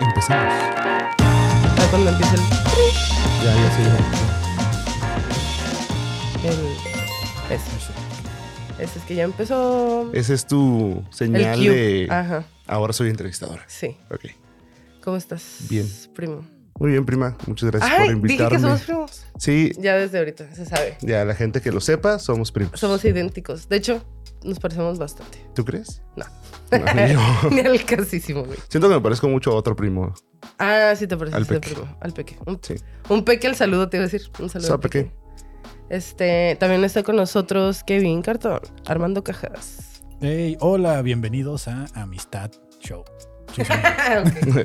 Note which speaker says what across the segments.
Speaker 1: empezamos.
Speaker 2: Ah, cuando empieza el,
Speaker 1: Ya, ya, sí.
Speaker 2: el ese. Ese es que ya empezó.
Speaker 1: Esa es tu señal de
Speaker 2: Ajá,
Speaker 1: ahora soy entrevistadora.
Speaker 2: sí.
Speaker 1: Ok.
Speaker 2: ¿Cómo estás?
Speaker 1: Bien.
Speaker 2: Primo.
Speaker 1: Muy bien, prima. Muchas gracias
Speaker 2: Ay,
Speaker 1: por
Speaker 2: dije
Speaker 1: invitarme.
Speaker 2: que somos primos.
Speaker 1: Sí,
Speaker 2: Ya desde ahorita, se sabe.
Speaker 1: ya la gente que lo sepa, somos primos.
Speaker 2: Somos idénticos. De hecho, nos parecemos bastante.
Speaker 1: ¿Tú crees?
Speaker 2: No.
Speaker 1: No,
Speaker 2: Ni al casísimo, güey.
Speaker 1: Siento que me parezco mucho a otro primo.
Speaker 2: Ah, sí te pareces
Speaker 1: Al peque.
Speaker 2: primo. Al peque. Un,
Speaker 1: Sí.
Speaker 2: un peque al saludo, te iba a decir. Un saludo. Al peque. Este, también está con nosotros Kevin Cartón, Armando Cajas.
Speaker 3: Hey, hola, bienvenidos a Amistad Show. Sí.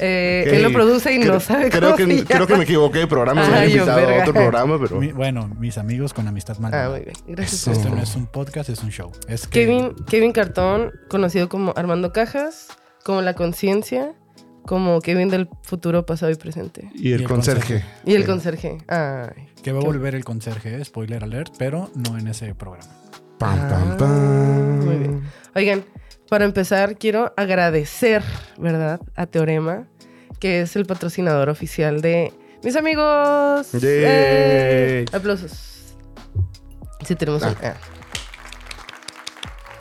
Speaker 2: Eh. Él lo produce y
Speaker 1: Creo-
Speaker 2: no sabe
Speaker 1: creo
Speaker 2: cómo
Speaker 1: que,
Speaker 2: se
Speaker 1: creo que
Speaker 2: llama.
Speaker 1: me equivoqué de programa. Me invitado a otro programa, pero.
Speaker 3: Mi- bueno, mis amigos con Amistad
Speaker 2: Ah,
Speaker 3: Malvada.
Speaker 2: muy bien. Gracias.
Speaker 1: Eso.
Speaker 3: Esto
Speaker 2: esto.
Speaker 3: no es un podcast, es un show. Es que
Speaker 2: Kevin, Kevin Cartón, conocido como Armando Cajas, como La Conciencia, como Kevin del futuro, pasado y presente.
Speaker 1: Y el
Speaker 3: Y el
Speaker 1: conserje.
Speaker 2: Y el
Speaker 1: Sí.
Speaker 2: conserje. Ay.
Speaker 3: que va a volver el conserje, spoiler alert, pero no en ese programa.
Speaker 1: Pam, pam,
Speaker 2: Ah,
Speaker 1: pam.
Speaker 2: muy bien. Oigan, para empezar, quiero agradecer, ¿verdad?, a Teorema, que es el patrocinador oficial de mis amigos. ¡Eh! Aplausos. Sí, tenemos un.
Speaker 1: Ah.
Speaker 2: ah.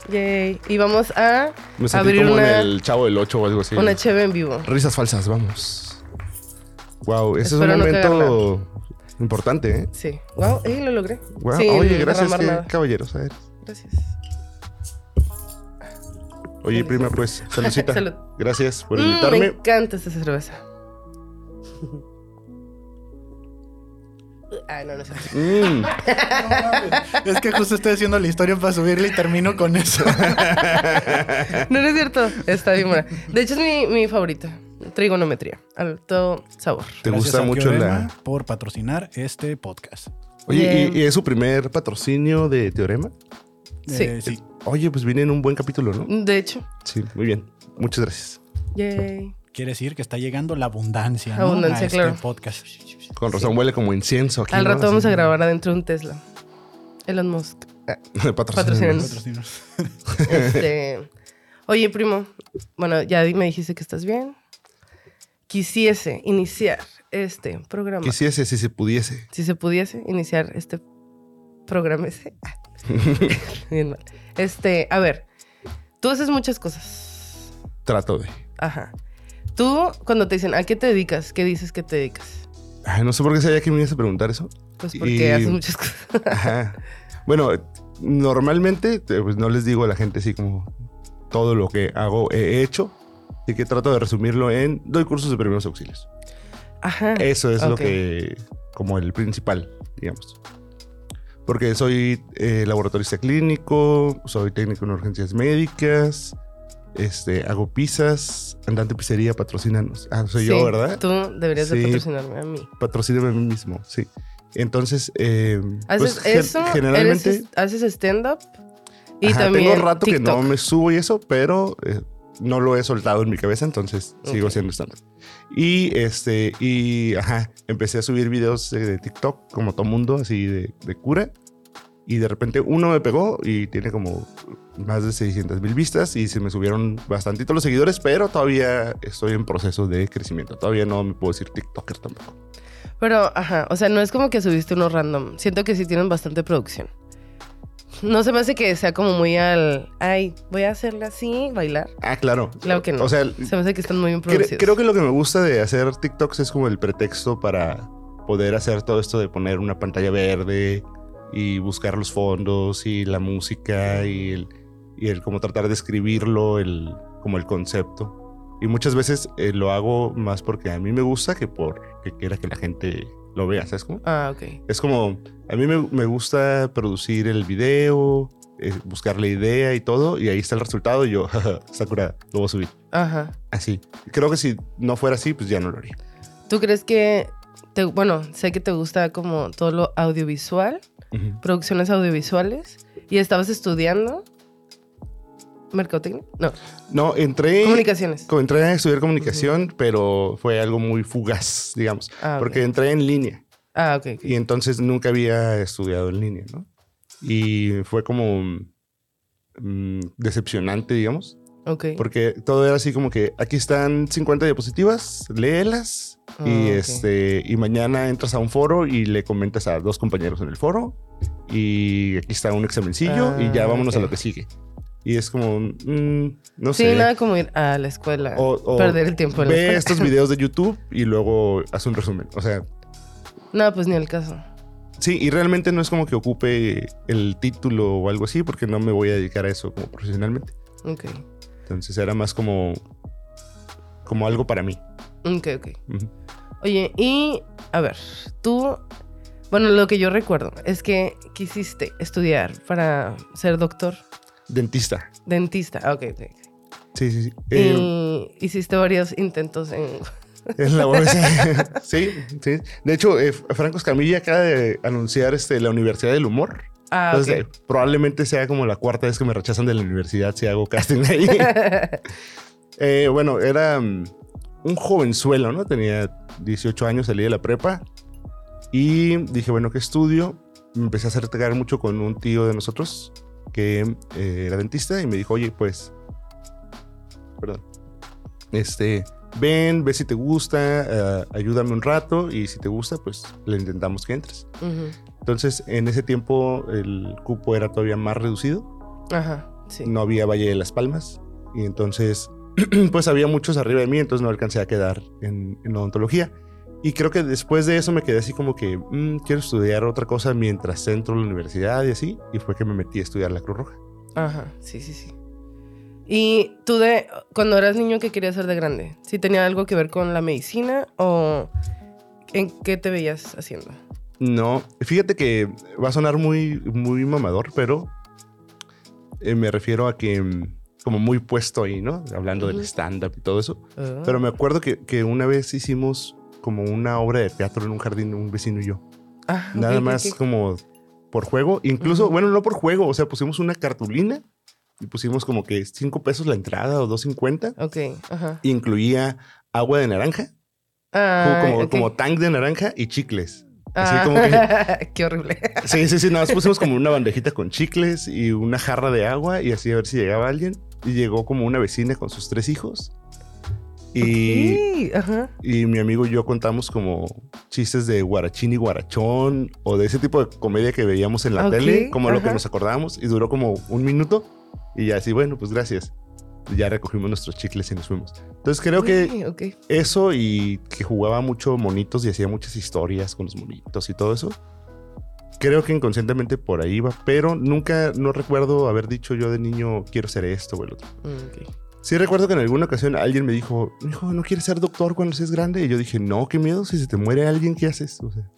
Speaker 2: Yay. Y vamos a
Speaker 1: Me sentí
Speaker 2: abrir
Speaker 1: como
Speaker 2: una,
Speaker 1: en el Chavo del 8 o algo así.
Speaker 2: una cheve en vivo.
Speaker 1: Risas falsas, vamos. Wow, ese
Speaker 2: Espero
Speaker 1: es un momento importante, ¿eh?
Speaker 2: Sí. Wow, eh, lo logré.
Speaker 1: Wow. Oye, gracias, caballeros. A ver.
Speaker 2: Gracias.
Speaker 1: Oye, prima, pues, saludcita.
Speaker 2: Salud.
Speaker 1: Gracias por
Speaker 2: Mm, me
Speaker 1: invitarme.
Speaker 2: encanta esta cerveza. Ay, no, no sé.
Speaker 1: Mm.
Speaker 3: es que justo estoy haciendo la historia para subirla y termino con eso.
Speaker 2: No, no es cierto. Está bien buena. De hecho, es mi, mi favorita. Trigonometría. Alto sabor.
Speaker 1: ¿Te
Speaker 3: Gracias
Speaker 1: gusta
Speaker 3: a
Speaker 1: mucho
Speaker 3: Teorema
Speaker 1: la...?
Speaker 3: por patrocinar este podcast.
Speaker 1: Oye. ¿y, y es su primer patrocinio de Teorema?
Speaker 2: Sí.
Speaker 3: Eh, sí.
Speaker 1: Oye, pues viene en un buen capítulo, ¿no?
Speaker 2: De hecho.
Speaker 1: Sí, muy bien. Muchas gracias.
Speaker 2: Yay.
Speaker 3: Quiere decir que está llegando la abundancia, ¿no?
Speaker 2: Abundancia,
Speaker 3: a este
Speaker 2: claro.
Speaker 3: podcast.
Speaker 1: Con razón huele como incienso aquí.
Speaker 2: Al
Speaker 1: ¿no?
Speaker 2: rato vamos a grabar adentro de un Tesla. Elon Musk. Ah.
Speaker 3: Patrocinos.
Speaker 2: Este. Oye, primo. Bueno, ya me dijiste que estás bien. Quisiese iniciar este programa.
Speaker 1: Quisiese si se pudiese.
Speaker 2: si se pudiese iniciar este programa ese. Bien mal. Este, a ver, tú haces muchas cosas.
Speaker 1: Trato de.
Speaker 2: Ajá. Tú, cuando te dicen, ¿a qué te dedicas? ¿Qué dices que te dedicas?
Speaker 1: Ay, no sé por qué sabía que me ibas a preguntar eso.
Speaker 2: Pues porque
Speaker 1: Y-
Speaker 2: haces muchas cosas.
Speaker 1: Ajá. Bueno, normalmente eh, pues no les digo a la gente así como todo lo que hago he hecho. Así que trato de resumirlo en doy cursos de primeros auxilios.
Speaker 2: Ajá.
Speaker 1: Eso es lo que, como el principal, digamos. Porque soy eh, laboratorista clínico, soy técnico en urgencias médicas, este, hago pizzas, andante pizzería, patrocínanos. Ah, soy yo,
Speaker 2: Sí,
Speaker 1: ¿verdad?
Speaker 2: Tú deberías de
Speaker 1: Sí.
Speaker 2: patrocinarme a mí.
Speaker 1: Patrocíname a mí mismo, sí. Entonces, eh,
Speaker 2: ¿Haces
Speaker 1: pues,
Speaker 2: eso?
Speaker 1: generalmente...
Speaker 2: ¿Eres- ¿Haces stand-up? Y
Speaker 1: Ajá,
Speaker 2: también
Speaker 1: tengo rato que
Speaker 2: TikTok.
Speaker 1: no me subo y eso, pero eh, no lo he soltado en mi cabeza, entonces sigo
Speaker 2: Ok.
Speaker 1: haciendo stand Y este, y ajá, empecé a subir videos de, de TikTok como todo mundo, así de, de cura. Y de repente uno me pegó y tiene como más de 600 mil vistas y se me subieron bastantito los seguidores, pero todavía estoy en proceso de crecimiento. Todavía no me puedo decir TikToker tampoco.
Speaker 2: Pero, ajá, o sea, no es como que subiste uno random. Siento que sí tienen bastante producción. No se me hace que sea como muy al... Ay, voy a hacerle así, bailar.
Speaker 1: Ah, claro.
Speaker 2: Claro que no.
Speaker 1: O sea,
Speaker 2: Se me hace que están muy bien
Speaker 1: Cre-
Speaker 2: producidos.
Speaker 1: creo que lo que me gusta de hacer TikToks es como el pretexto para poder hacer todo esto de poner una pantalla verde y buscar los fondos y la música y el, y el como tratar de escribirlo, el, como el concepto. Y muchas veces eh, lo hago más porque a mí me gusta que porque quiera que la gente lo vea, ¿sabes cómo?
Speaker 2: Ah, ok.
Speaker 1: Es como, a mí me, me gusta producir el video, eh, buscar la idea y todo, y ahí está el resultado y yo, Sakura, lo voy a subir.
Speaker 2: Ajá.
Speaker 1: Así. Creo que si no fuera así, pues ya no lo haría.
Speaker 2: ¿Tú crees que... Te, bueno, sé que te gusta como todo lo audiovisual,
Speaker 1: Ujú.
Speaker 2: producciones audiovisuales, y estabas estudiando mercadotecnia, no,
Speaker 1: No, entré,
Speaker 2: comunicaciones.
Speaker 1: co- entré a estudiar comunicación, pero fue algo muy fugaz, digamos,
Speaker 2: Ah,
Speaker 1: porque entré en línea
Speaker 2: Ah, ok. ok.
Speaker 1: y entonces nunca había estudiado en línea, ¿no? Y fue como mm, decepcionante, digamos,
Speaker 2: Ok.
Speaker 1: Porque todo era así como que aquí están 50 diapositivas, léelas
Speaker 2: Ah,
Speaker 1: y este y mañana entras a un foro y le comentas a dos compañeros en el foro y aquí está un examencillo y ya
Speaker 2: Ah,
Speaker 1: vámonos a lo que sigue. Y es como, mm, no
Speaker 2: Sí,
Speaker 1: sé.
Speaker 2: nada como ir a la escuela.
Speaker 1: O- o
Speaker 2: perder el tiempo en la
Speaker 1: Ve
Speaker 2: escuela.
Speaker 1: estos videos de YouTube y luego haz un resumen. O sea,
Speaker 2: No, pues ni el caso.
Speaker 1: sí, y realmente no es como que ocupe el título o algo así porque no me voy a dedicar a eso como profesionalmente.
Speaker 2: Ok.
Speaker 1: Entonces era más como, como algo para mí.
Speaker 2: Ok, ok. Oye, y a ver, tú. Bueno, lo que yo recuerdo es que quisiste estudiar para ser doctor,
Speaker 1: Dentista.
Speaker 2: dentista. Ok, ok.
Speaker 1: Sí, sí, sí. Eh,
Speaker 2: Y hiciste varios intentos en.
Speaker 1: Es la UABC. sí, sí. De hecho, eh, Franco Escamilla acaba de anunciar este, la Universidad del Humor.
Speaker 2: Ah,
Speaker 1: Entonces, eh, probablemente sea como la cuarta vez que me rechazan de la universidad si hago casting ahí. Eh, bueno, era mm, un jovenzuelo, ¿no? Tenía 18 años, salí de la prepa. Y dije, bueno, ¿qué estudio? Me empecé a acercar mucho con un tío de nosotros que eh, era dentista y me dijo, oye, pues, perdón, este, ven, ve si te gusta, eh, ayúdame un rato y si te gusta, pues le intentamos que entres. Entonces, en ese tiempo el cupo era todavía más reducido,
Speaker 2: Ajá, sí.
Speaker 1: no había Valle de las Palmas y entonces, pues había muchos arriba de mí, entonces no alcancé a quedar en, en odontología. Y creo que después de eso me quedé así como que "Mm, quiero estudiar otra cosa mientras entro a la universidad y así. Y fue que me metí a estudiar la Cruz Roja.
Speaker 2: Ajá, sí, sí, sí. Y tú de cuando eras niño, ¿qué querías ser de grande? ¿Si tenía algo que ver con la medicina o en qué te veías haciendo?
Speaker 1: No, fíjate que va a sonar muy, muy mamador, pero eh, me refiero a que mm, como muy puesto ahí, ¿no? Hablando del stand-up y todo eso.
Speaker 2: Ah.
Speaker 1: Pero me acuerdo que, que una vez hicimos como una obra de teatro en un jardín, un vecino y yo.
Speaker 2: Ah,
Speaker 1: Nada
Speaker 2: ok,
Speaker 1: más
Speaker 2: ok.
Speaker 1: como por juego. Incluso,
Speaker 2: Ujú.
Speaker 1: bueno, no por juego. O sea, pusimos una cartulina y pusimos como que cinco pesos la entrada o 2.50.
Speaker 2: Ok, ajá.
Speaker 1: Incluía agua de naranja,
Speaker 2: Ah,
Speaker 1: como,
Speaker 2: ok.
Speaker 1: como tank de naranja y chicles. Así
Speaker 2: Ah,
Speaker 1: como que
Speaker 2: Qué horrible.
Speaker 1: Sí, sí, sí, nada más pusimos como una bandejita con chicles y una jarra de agua y así a ver si llegaba alguien. Y llegó como una vecina con sus tres hijos. Y,
Speaker 2: Ok, ajá.
Speaker 1: y mi amigo y yo contamos como chistes de guarachín y guarachón o de ese tipo de comedia que veíamos en la
Speaker 2: Ok,
Speaker 1: tele, como lo que
Speaker 2: ajá.
Speaker 1: nos acordábamos y duró como un minuto y ya así, bueno, pues gracias. Y ya recogimos nuestros chicles y nos fuimos. Entonces creo que eso y que jugaba mucho monitos y hacía muchas historias con los monitos y todo eso. Creo que inconscientemente por ahí va, pero nunca, no recuerdo haber dicho yo de niño quiero ser esto o el otro. Sí recuerdo que en alguna ocasión alguien me dijo, hijo, ¿no quieres ser doctor cuando seas grande? Y yo dije, no, qué miedo, si se te muere alguien, ¿qué haces? O sea,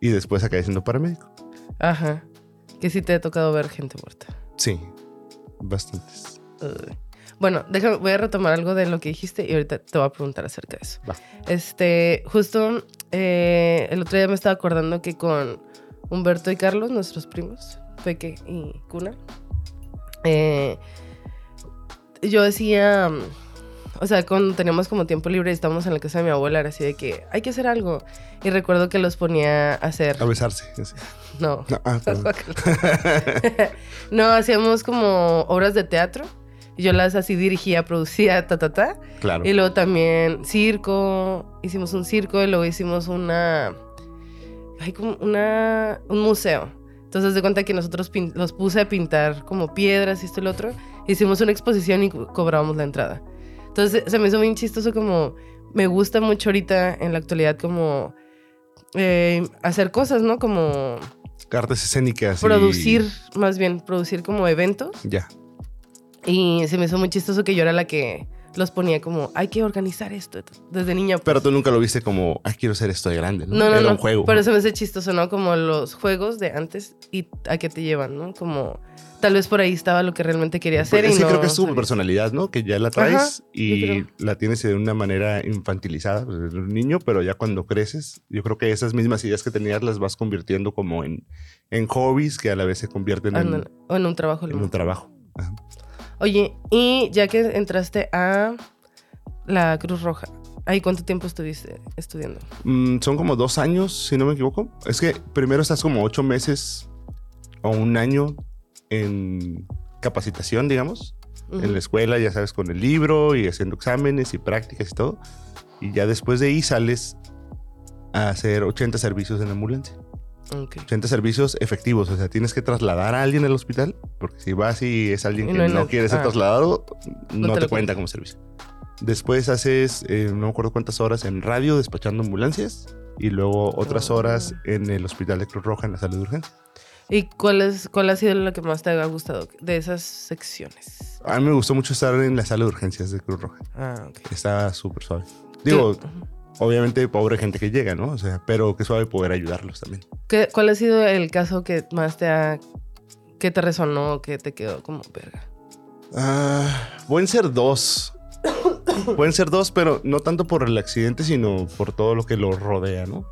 Speaker 1: y después acabé siendo paramédico.
Speaker 2: Ajá. Que sí te ha tocado ver gente muerta.
Speaker 1: Sí, bastantes.
Speaker 2: Bueno, déjame, voy a retomar algo de lo que dijiste y ahorita te voy a preguntar acerca de eso.
Speaker 1: Va.
Speaker 2: Este, justo eh, el otro día me estaba acordando que con Humberto y Carlos, nuestros primos, Peque y Cuna, eh, yo decía, mm, o sea, cuando teníamos como tiempo libre y estábamos en la casa de mi abuela, era así de que hay que hacer algo. Y recuerdo que los ponía a hacer.
Speaker 1: A besarse. así.
Speaker 2: No.
Speaker 1: No, ah,
Speaker 2: no, hacíamos como obras de teatro. Y yo las así dirigía, producía, ta, ta, ta.
Speaker 1: claro.
Speaker 2: Y luego también circo. Hicimos un circo y luego hicimos una. Hay como una. Un museo. Entonces, de cuenta que nosotros los puse a pintar como piedras y esto y lo otro. Hicimos una exposición y co- cobrábamos la entrada. Entonces, se me hizo bien chistoso como. Me gusta mucho ahorita en la actualidad como. eh, hacer cosas, ¿no? Como
Speaker 1: Artes escénicas. y-
Speaker 2: producir, más bien, producir como eventos.
Speaker 1: Ya.
Speaker 2: Y se me hizo muy chistoso que yo era la que los ponía como, hay que organizar esto desde niña. pues.
Speaker 1: Pero tú nunca lo viste como, ah, quiero ser esto de grande, ¿no?
Speaker 2: no, no,
Speaker 1: Era
Speaker 2: no.
Speaker 1: un juego.
Speaker 2: Pero se me hace chistoso, ¿no? Como los juegos de antes y a qué te llevan, ¿no? Como tal vez por ahí estaba lo que realmente quería hacer.
Speaker 1: Porque
Speaker 2: y
Speaker 1: sí
Speaker 2: no
Speaker 1: creo que es tu personalidad, ¿no? Que ya la traes
Speaker 2: Ajá,
Speaker 1: y la tienes de una manera infantilizada pues, desde un niño, pero ya cuando creces, yo creo que esas mismas ideas que tenías las vas convirtiendo como en, en hobbies que a la vez se convierten en,
Speaker 2: O en un trabajo.
Speaker 1: en un trabajo. Ajá.
Speaker 2: Oye, y ya que entraste a la Cruz Roja, ¿ahí cuánto tiempo estuviste estudiando?
Speaker 1: Mm, son como dos años, si no me equivoco. Es que primero estás como ocho meses o un año en capacitación, digamos. En la escuela, ya sabes, con el libro y haciendo exámenes y prácticas y todo. Y ya después de ahí sales a hacer 80 servicios en ambulancia.
Speaker 2: Ok.
Speaker 1: 80 servicios efectivos, o sea, tienes que trasladar a alguien al hospital, porque si vas y es alguien
Speaker 2: Y
Speaker 1: que
Speaker 2: no
Speaker 1: no,
Speaker 2: hay nada.
Speaker 1: quiere ser
Speaker 2: Ah.
Speaker 1: trasladado, no,
Speaker 2: te
Speaker 1: te,
Speaker 2: lo
Speaker 1: cuenta como servicio. Después haces, eh, no me acuerdo cuántas horas en radio despachando ambulancias y luego otras
Speaker 2: Ah.
Speaker 1: horas en el hospital de Cruz Roja en la sala de urgencia.
Speaker 2: ¿Y cuál, es, cuál ha sido la que más te ha gustado de esas secciones?
Speaker 1: A mí me gustó mucho estar en la sala de urgencias de Cruz Roja.
Speaker 2: Ah, ok.
Speaker 1: Está súper suave. Digo,
Speaker 2: ¿Qué,
Speaker 1: obviamente pobre gente que llega, ¿no? O sea, pero que suave poder ayudarlos también.
Speaker 2: qué- cuál ha sido el caso que más te ha... que te resonó, que te quedó como verga?
Speaker 1: Ah, pueden ser dos. pueden ser dos, pero no tanto por el accidente, sino por todo lo que lo rodea, ¿no?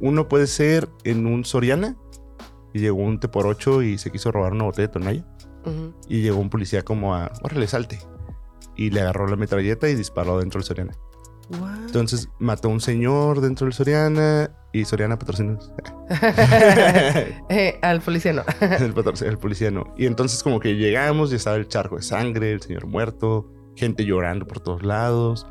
Speaker 1: Uno puede ser en un Soriana y llegó un T por 8 y se quiso robar una botella de tonalla y llegó un policía como a, órale, salte. Y le agarró la metralleta y disparó dentro del Soriana. Entonces mató a un señor dentro del Soriana y Soriana patrocinó.
Speaker 2: Eh, al policía no.
Speaker 1: el, policía no. Y entonces como que llegamos y estaba el charco de sangre, el señor muerto, gente llorando por todos lados.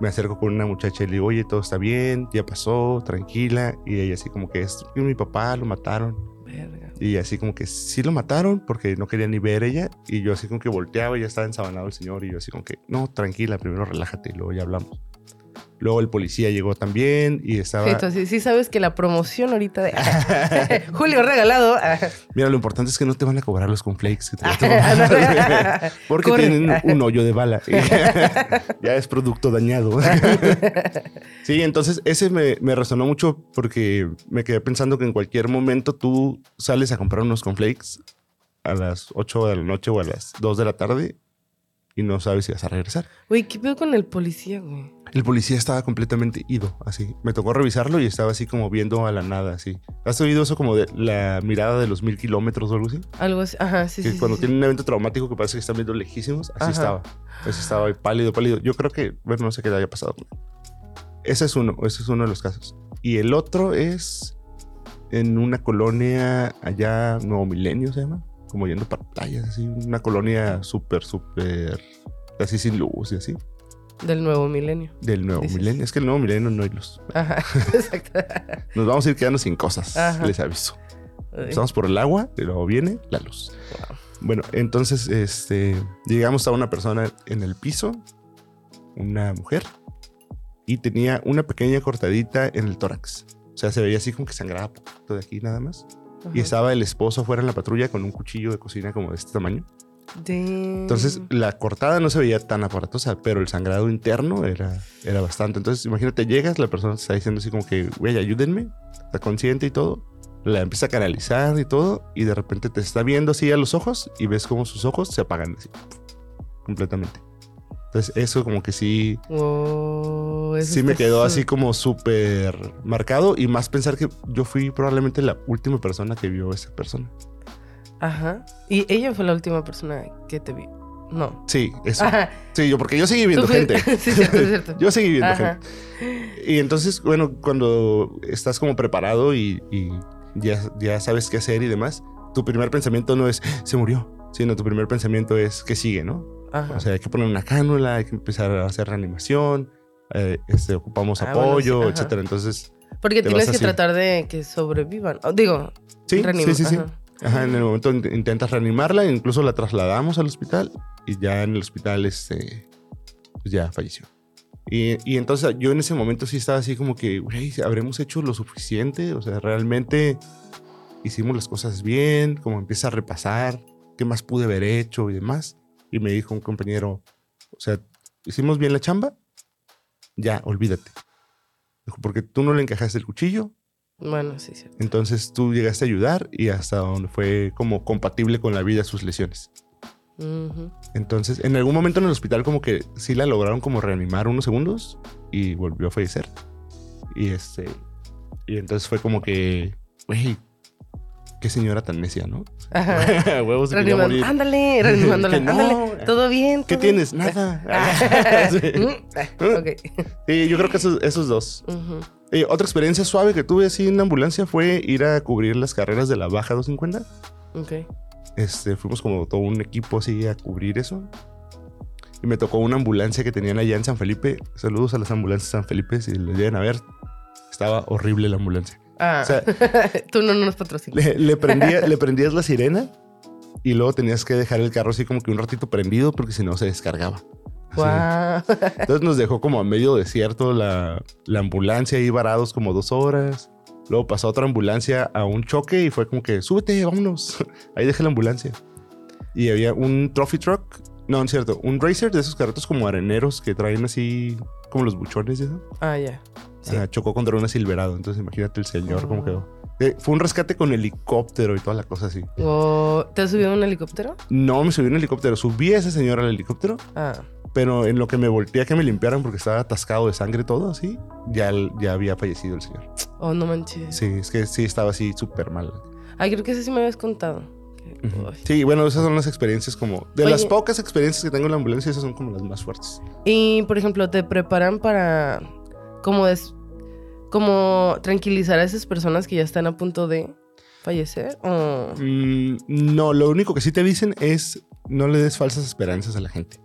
Speaker 1: Me acerco con una muchacha y le digo, oye, todo está bien, ya pasó, tranquila. Y ella así como que es mi papá lo mataron.
Speaker 2: Verga.
Speaker 1: Y así como que sí lo mataron porque no quería ni ver ella. Y yo así como que volteaba y ya estaba ensabanado el señor. Y yo así como que, no, tranquila, primero relájate y luego ya hablamos. Luego el policía llegó también y estaba...
Speaker 2: Entonces, sí sabes que la promoción ahorita de Julio regalado.
Speaker 1: Mira, lo importante es que no te van a cobrar los conflakes que te vas a tomar. Porque
Speaker 2: Corre.
Speaker 1: tienen un hoyo de bala. ya es producto dañado. sí, entonces ese me, me resonó mucho porque me quedé pensando que en cualquier momento tú sales a comprar unos conflakes a las 8 de la noche o a las 2 de la tarde y no sabes si vas a regresar.
Speaker 2: Güey, ¿qué pedo con el policía, güey?
Speaker 1: El policía estaba completamente ido, así. Me tocó revisarlo y estaba así como viendo a la nada, así. ¿Has oído eso como de la mirada de los mil kilómetros o algo así?
Speaker 2: Algo así. Ajá, sí,
Speaker 1: que
Speaker 2: sí.
Speaker 1: cuando
Speaker 2: sí,
Speaker 1: tienen un evento traumático que parece que están viendo lejísimos, así
Speaker 2: Ajá.
Speaker 1: estaba. Así estaba pálido, pálido. Yo creo que, bueno, no sé qué le haya pasado. Ese es uno, ese es uno de los casos. Y el otro es en una colonia allá, Nuevo Milenio se llama, como yendo para playas, así, una colonia súper, súper, así sin luz y así,
Speaker 2: sí. Del nuevo milenio.
Speaker 1: del Nuevo
Speaker 2: Dices.
Speaker 1: Milenio. Es que el Nuevo Milenio no hay luz.
Speaker 2: Ajá, exacto.
Speaker 1: Nos vamos a ir quedando sin cosas,
Speaker 2: Ajá.
Speaker 1: les aviso. Empezamos por el agua y luego viene la luz.
Speaker 2: wow.
Speaker 1: Bueno, entonces este, llegamos a una persona en el piso, una mujer, y tenía una pequeña cortadita en el tórax. O sea, se veía así como que sangraba poquito de aquí nada más. Y estaba el esposo fuera en la patrulla con un cuchillo de cocina como de este tamaño.
Speaker 2: Damn.
Speaker 1: Entonces, la cortada no se veía tan aparatosa, pero el sangrado interno era, era bastante. Entonces, imagínate, llegas, la persona está diciendo así como que, güey, ayúdenme, está consciente y todo. La empieza a canalizar y todo, y de repente te está viendo así a los ojos y ves como sus ojos se apagan así, completamente. Entonces, eso como que sí,
Speaker 2: eso
Speaker 1: sí me quedó así como súper marcado y más pensar que yo fui probablemente la última persona que vio a esa persona.
Speaker 2: Ajá. Y ella fue la última persona que te vi. No.
Speaker 1: Sí, eso.
Speaker 2: Ajá.
Speaker 1: Sí, yo porque yo seguí viendo gente.
Speaker 2: sí, cierto, es cierto.
Speaker 1: Yo seguí viendo
Speaker 2: Ajá.
Speaker 1: gente. Y entonces, bueno, cuando estás como preparado y, y ya, ya sabes qué hacer y demás, tu primer pensamiento no es, se murió, sino tu primer pensamiento es, ¿qué sigue, no?
Speaker 2: Ajá.
Speaker 1: O sea, hay que poner una cánula, hay que empezar a hacer reanimación, eh, este, ocupamos
Speaker 2: Ah, bueno,
Speaker 1: apoyo,
Speaker 2: sí, ajá.
Speaker 1: etcétera. Entonces,
Speaker 2: Porque tienes que tratar de que sobrevivan. Digo,
Speaker 1: sí,
Speaker 2: reanima-
Speaker 1: sí, sí, sí.
Speaker 2: ajá.
Speaker 1: En el momento in- intentas reanimarla, incluso la trasladamos al hospital y ya en el hospital este, pues ya falleció. Y, y entonces yo en ese momento sí estaba así como que, güey, ¿habremos hecho lo suficiente? O sea, realmente hicimos las cosas bien, como empieza a repasar qué más pude haber hecho y demás. Y me dijo un compañero, o sea, hicimos bien la chamba, ya, olvídate. Dijo, porque tú no le encajaste el cuchillo,
Speaker 2: Bueno, sí, cierto.
Speaker 1: entonces tú llegaste a ayudar y hasta donde fue como compatible con la vida sus lesiones. Entonces, en algún momento en el hospital como que sí la lograron como reanimar unos segundos y volvió a fallecer. Y este y entonces fue como que, güey, qué señora tan necia, ¿no?
Speaker 2: Ajá.
Speaker 1: Huevos se
Speaker 2: Reanimando.
Speaker 1: morir.
Speaker 2: Ándale,
Speaker 1: no.
Speaker 2: Ándale. ¿Todo bien?
Speaker 1: ¿Qué tienes? Nada. Sí.
Speaker 2: Mm, ok.
Speaker 1: Sí, yo creo que esos, esos dos. Eh, otra experiencia suave que tuve así en la ambulancia fue ir a cubrir las carreras de la Baja 250.
Speaker 2: Ok.
Speaker 1: Este, fuimos como todo un equipo así a cubrir eso. Y me tocó una ambulancia que tenían allá en San Felipe. Saludos a las ambulancias de San Felipe, si lo llegan a ver. Estaba horrible la ambulancia.
Speaker 2: Ah,
Speaker 1: O sea,
Speaker 2: tú no, no nos patrocinas.
Speaker 1: le, le prendía- le prendías la sirena y luego tenías que dejar el carro así como que un ratito prendido porque si no se descargaba.
Speaker 2: Guau.
Speaker 1: Entonces nos dejó como a medio desierto la, la ambulancia ahí varados como dos horas. Luego pasó otra ambulancia a un choque y fue como que súbete, vámonos. Ahí dejé la ambulancia. Y había un trophy truck. No, no es cierto. Un racer de esos carretos como areneros que traen así como los buchones.
Speaker 2: Ah, ya. Sí.
Speaker 1: Ajá, chocó contra una Silverado. Entonces imagínate el señor
Speaker 2: Oh.
Speaker 1: cómo quedó. Eh, fue un rescate con helicóptero y toda la cosa así.
Speaker 2: O- ¿Te has subido un helicóptero?
Speaker 1: No me subí en helicóptero. Subí a ese señor al helicóptero
Speaker 2: Ah,
Speaker 1: pero en lo que me volteé a que me limpiaran porque estaba atascado de sangre todo así, ya, ya había fallecido el señor.
Speaker 2: oh, no manches.
Speaker 1: Sí, es que sí estaba así súper mal.
Speaker 2: Ay, creo que ese sí me habías contado.
Speaker 1: Sí, bueno, esas son las experiencias como... De
Speaker 2: Oye.
Speaker 1: las pocas experiencias que tengo en la ambulancia, esas son como las más fuertes.
Speaker 2: Y, por ejemplo, ¿te preparan para como, des- como tranquilizar a esas personas que ya están a punto de fallecer? O...
Speaker 1: Mm, no, lo único que sí te dicen es no le des falsas esperanzas a la gente.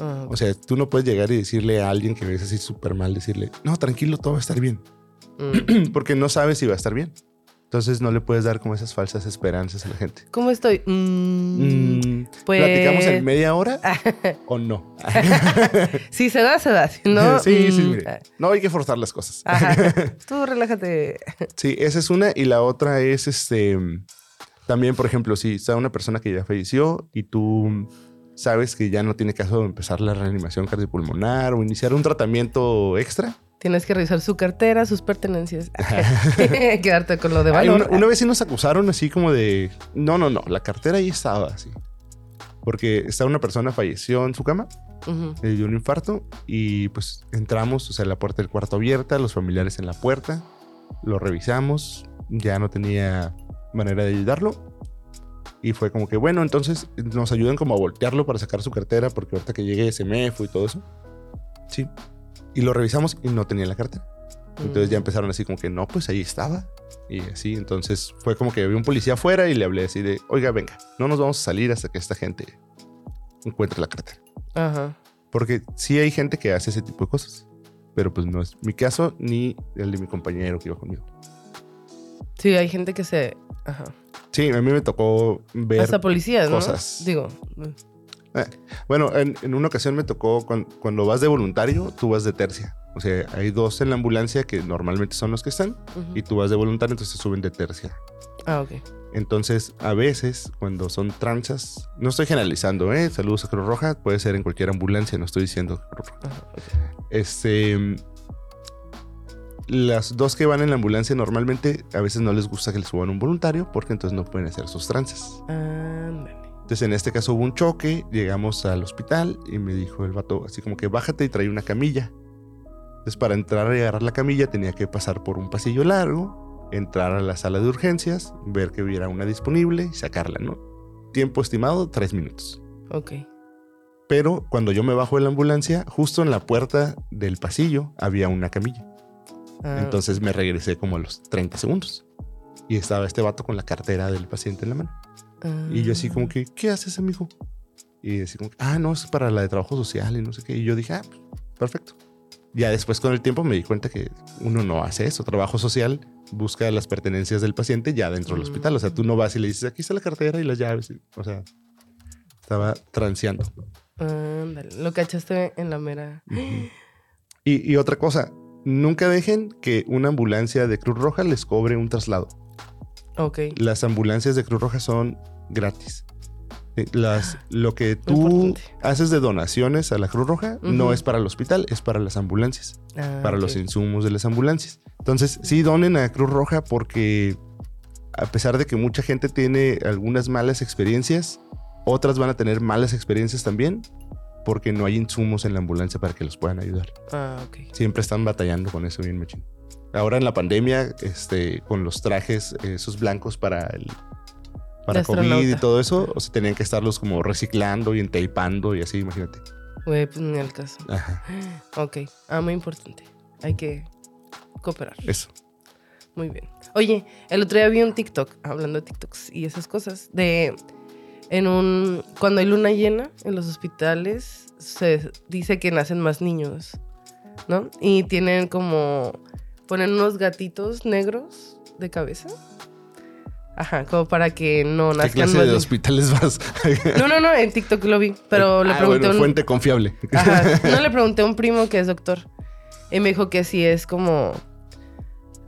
Speaker 2: Ah,
Speaker 1: O sea, tú no puedes llegar y decirle a alguien que ves así súper mal, decirle, no, tranquilo, todo va a estar bien.
Speaker 2: mm.
Speaker 1: porque no sabes si va a estar bien. Entonces no le puedes dar como esas falsas esperanzas a la gente.
Speaker 2: ¿Cómo estoy? Mm,
Speaker 1: Mm,
Speaker 2: pues...
Speaker 1: ¿Platicamos en media hora o no?
Speaker 2: Si se da, se da. Si no,
Speaker 1: sí, sí,
Speaker 2: mm,
Speaker 1: mire. No hay que forzar las cosas.
Speaker 2: Ajá. Tú relájate.
Speaker 1: Sí, esa es una. Y la otra es este. También, por ejemplo, si está una persona que ya falleció y tú sabes que ya no tiene caso de empezar la reanimación cardiopulmonar o iniciar un tratamiento extra.
Speaker 2: Tienes que revisar su cartera, sus pertenencias. Quedarte con lo de
Speaker 1: Ay,
Speaker 2: valor.
Speaker 1: una, una vez sí nos acusaron así como de. No, no, no. La cartera ahí estaba así. Porque estaba una persona falleció en su cama,
Speaker 2: Ujú.
Speaker 1: le dio un infarto y pues entramos, o sea, la puerta del cuarto abierta, los familiares en la puerta, lo revisamos, ya no tenía manera de ayudarlo. Y fue como que, bueno, entonces nos ayudan como a voltearlo para sacar su cartera, porque ahorita que llegue MEFO y todo eso. Sí. Y lo revisamos y no tenía la cartera. Entonces ya
Speaker 2: Mm.
Speaker 1: empezaron así como que, no, pues ahí estaba. Y así, entonces fue como que había un policía afuera y le hablé así de, oiga, venga, no nos vamos a salir hasta que esta gente encuentre la cartera.
Speaker 2: Ajá.
Speaker 1: Porque sí hay gente que hace ese tipo de cosas. Pero pues no es mi caso ni el de mi compañero que iba conmigo.
Speaker 2: Sí, hay gente que se. Ajá.
Speaker 1: Sí, a mí me tocó ver...
Speaker 2: Hasta policías, ¿no?
Speaker 1: cosas.
Speaker 2: Digo.
Speaker 1: Bueno, en, en una ocasión me tocó cuan- cuando, vas de voluntario, tú vas de tercia. O sea, hay dos en la ambulancia que normalmente son los que están y tú vas de voluntario, entonces suben de tercia.
Speaker 2: Ah, ok.
Speaker 1: Entonces, a veces, cuando son tranzas, no estoy generalizando, ¿eh? Saludos a Cruz Roja, puede ser en cualquier ambulancia, no estoy diciendo Cruz Roja. Este. Las dos que van en la ambulancia normalmente a veces no les gusta que les suban un voluntario porque entonces no pueden hacer sus tranzas. Entonces en este caso hubo un choque, llegamos al hospital y me dijo el vato así como que bájate y trae una camilla. Entonces para entrar y agarrar la camilla tenía que pasar por un pasillo largo, entrar a la sala de urgencias, ver que hubiera una disponible y sacarla, ¿no? Tiempo estimado, tres minutos.
Speaker 2: Ok.
Speaker 1: Pero cuando yo me bajo de la ambulancia, justo en la puerta del pasillo había una camilla.
Speaker 2: Ah,
Speaker 1: Entonces me regresé como a los 30 segundos. Y estaba este vato con la cartera del paciente en la mano. Y yo así como que, ¿qué haces, amigo? Y así como, ah, no, es para la de trabajo social y no sé qué. Y yo dije, ah, perfecto. Ya después con el tiempo me di cuenta que uno no hace eso. Trabajo social busca las pertenencias del paciente ya dentro del hospital. O sea, tú no vas y le dices, aquí está la cartera y las llaves. O sea, estaba transeando.
Speaker 2: Ándale. Lo cachaste en la mera.
Speaker 1: Y, y otra cosa, nunca dejen que una ambulancia de Cruz Roja les cobre un traslado.
Speaker 2: Ok.
Speaker 1: Las ambulancias de Cruz Roja son gratis. Eh, Las, lo que tú haces de donaciones a la Cruz Roja no es para el hospital, es para las ambulancias,
Speaker 2: Ah,
Speaker 1: para los insumos de las ambulancias. Entonces, sí donen a Cruz Roja porque a pesar de que mucha gente tiene algunas malas experiencias, otras van a tener malas experiencias también porque no hay insumos en la ambulancia para que los puedan ayudar.
Speaker 2: Ah, ok.
Speaker 1: Siempre están batallando con eso bien machín. Ahora en la pandemia, este, con los trajes, esos blancos para el para COVID y todo eso, o sea, tenían que estarlos como reciclando y entapando y así, imagínate.
Speaker 2: Güey, pues ni al caso.
Speaker 1: Ajá,
Speaker 2: Ok. Ah, muy importante. Hay que cooperar.
Speaker 1: eso.
Speaker 2: Muy bien. Oye, el otro día vi un TikTok, hablando de TikToks y esas cosas, de En un, cuando hay luna llena en los hospitales, se dice que nacen más niños, ¿no? Y tienen como, ponen unos gatitos negros de cabeza. Ajá, como para que no
Speaker 1: ¿Qué
Speaker 2: nazcan
Speaker 1: clase
Speaker 2: más
Speaker 1: de hospitales vas?
Speaker 2: No, no, no, en TikTok lo vi, pero le
Speaker 1: Ah,
Speaker 2: pregunté
Speaker 1: bueno,
Speaker 2: a un...
Speaker 1: fuente confiable.
Speaker 2: Ajá. No le pregunté a un primo que es doctor. Y me dijo que sí es como.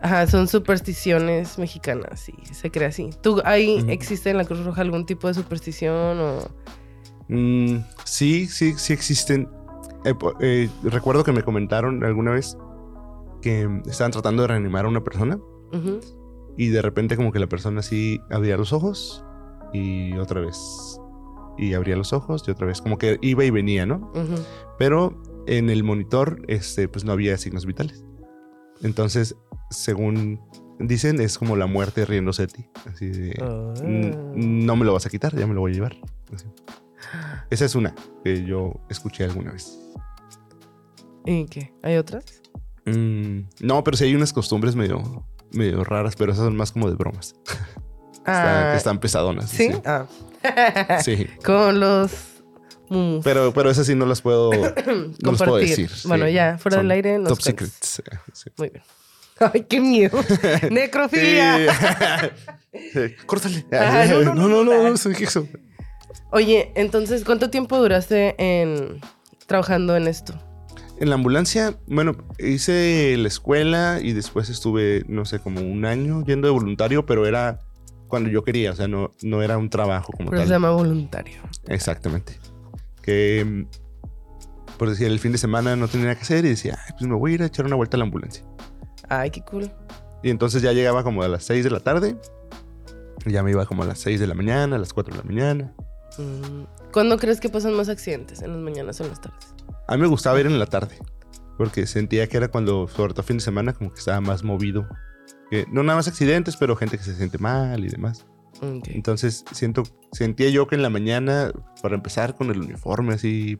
Speaker 2: Ajá, son supersticiones mexicanas y se cree así. ¿Tú ahí
Speaker 1: Ujú.
Speaker 2: existe en la Cruz Roja algún tipo de superstición o.?
Speaker 1: Mm, sí, sí, sí existen. Eh, eh, recuerdo que me comentaron alguna vez que estaban tratando de reanimar a una persona y de repente como que la persona así abría los ojos y otra vez. Y abría los ojos y otra vez. Como que iba y venía, ¿no?
Speaker 2: Ujú.
Speaker 1: Pero en el monitor, este, pues no había signos vitales. Entonces, según dicen, es como la muerte riéndose de ti. Así de,
Speaker 2: Ah.
Speaker 1: "N- no me lo vas a quitar, ya me lo voy a llevar. Así. Esa es una que yo escuché alguna vez.
Speaker 2: ¿Y qué? ¿Hay otras?
Speaker 1: Mm, no, pero sí hay unas costumbres medio, medio raras, pero esas son más como de bromas. Está-
Speaker 2: Ah,
Speaker 1: que están pesadonas.
Speaker 2: ¿Sí?
Speaker 1: Sí.
Speaker 2: Ah.
Speaker 1: Sí.
Speaker 2: Con los.
Speaker 1: Pero, pero esas sí no las puedo, no las puedo decir.
Speaker 2: Bueno,
Speaker 1: sí.
Speaker 2: ya, fuera
Speaker 1: Son
Speaker 2: del aire nos
Speaker 1: Top
Speaker 2: cuentas.
Speaker 1: secrets. Sí.
Speaker 2: Muy bien. Ay, qué miedo. Necrofilia.
Speaker 1: Córtale.
Speaker 2: Ah, no, no,
Speaker 1: no,
Speaker 2: no,
Speaker 1: no, no, soy.
Speaker 2: Oye, entonces, ¿cuánto tiempo duraste en trabajando en esto?
Speaker 1: En la ambulancia, bueno, hice la escuela y después estuve, no sé, como un año yendo de voluntario, pero era cuando yo quería, o sea, no, no era un trabajo como
Speaker 2: Por eso se
Speaker 1: tal.
Speaker 2: llama voluntario.
Speaker 1: Exactamente. Que, por decir, el fin de semana no tenía nada que hacer y decía, "Ay, pues me voy a ir a echar una vuelta a la ambulancia.
Speaker 2: Ay, qué cool.
Speaker 1: Y entonces ya llegaba como a las 6 de la tarde. Y ya me iba como a las 6 de la mañana, a las 4 de la mañana.
Speaker 2: Mm, ¿Cuándo crees que pasan más accidentes? ¿En las mañanas o en las tardes?
Speaker 1: A mí me gustaba ir en la tarde. Porque sentía que era cuando, sobre todo fin de semana, como que estaba más movido. Que no nada más accidentes, pero gente que se siente mal y demás.
Speaker 2: Ok.
Speaker 1: Entonces siento, sentía yo que en la mañana, para empezar con el uniforme así,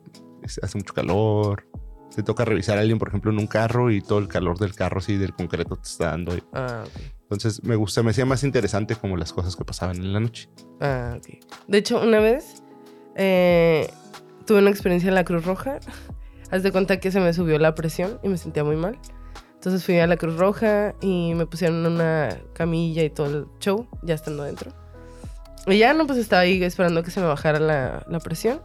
Speaker 1: hace mucho calor. Te toca revisar a alguien, por ejemplo, en un carro y todo el calor del carro así del concreto te está dando.
Speaker 2: Ah.
Speaker 1: Entonces me gusta, me hacía más interesante como las cosas que pasaban en la noche.
Speaker 2: Ah, ok. De hecho, una vez eh, tuve una experiencia en la Cruz Roja. Haz de cuenta que se me subió la presión y me sentía muy mal. Entonces fui a la Cruz Roja y me pusieron una camilla y todo el show, ya estando dentro. Y ya no, pues estaba ahí esperando que se me bajara la, la presión.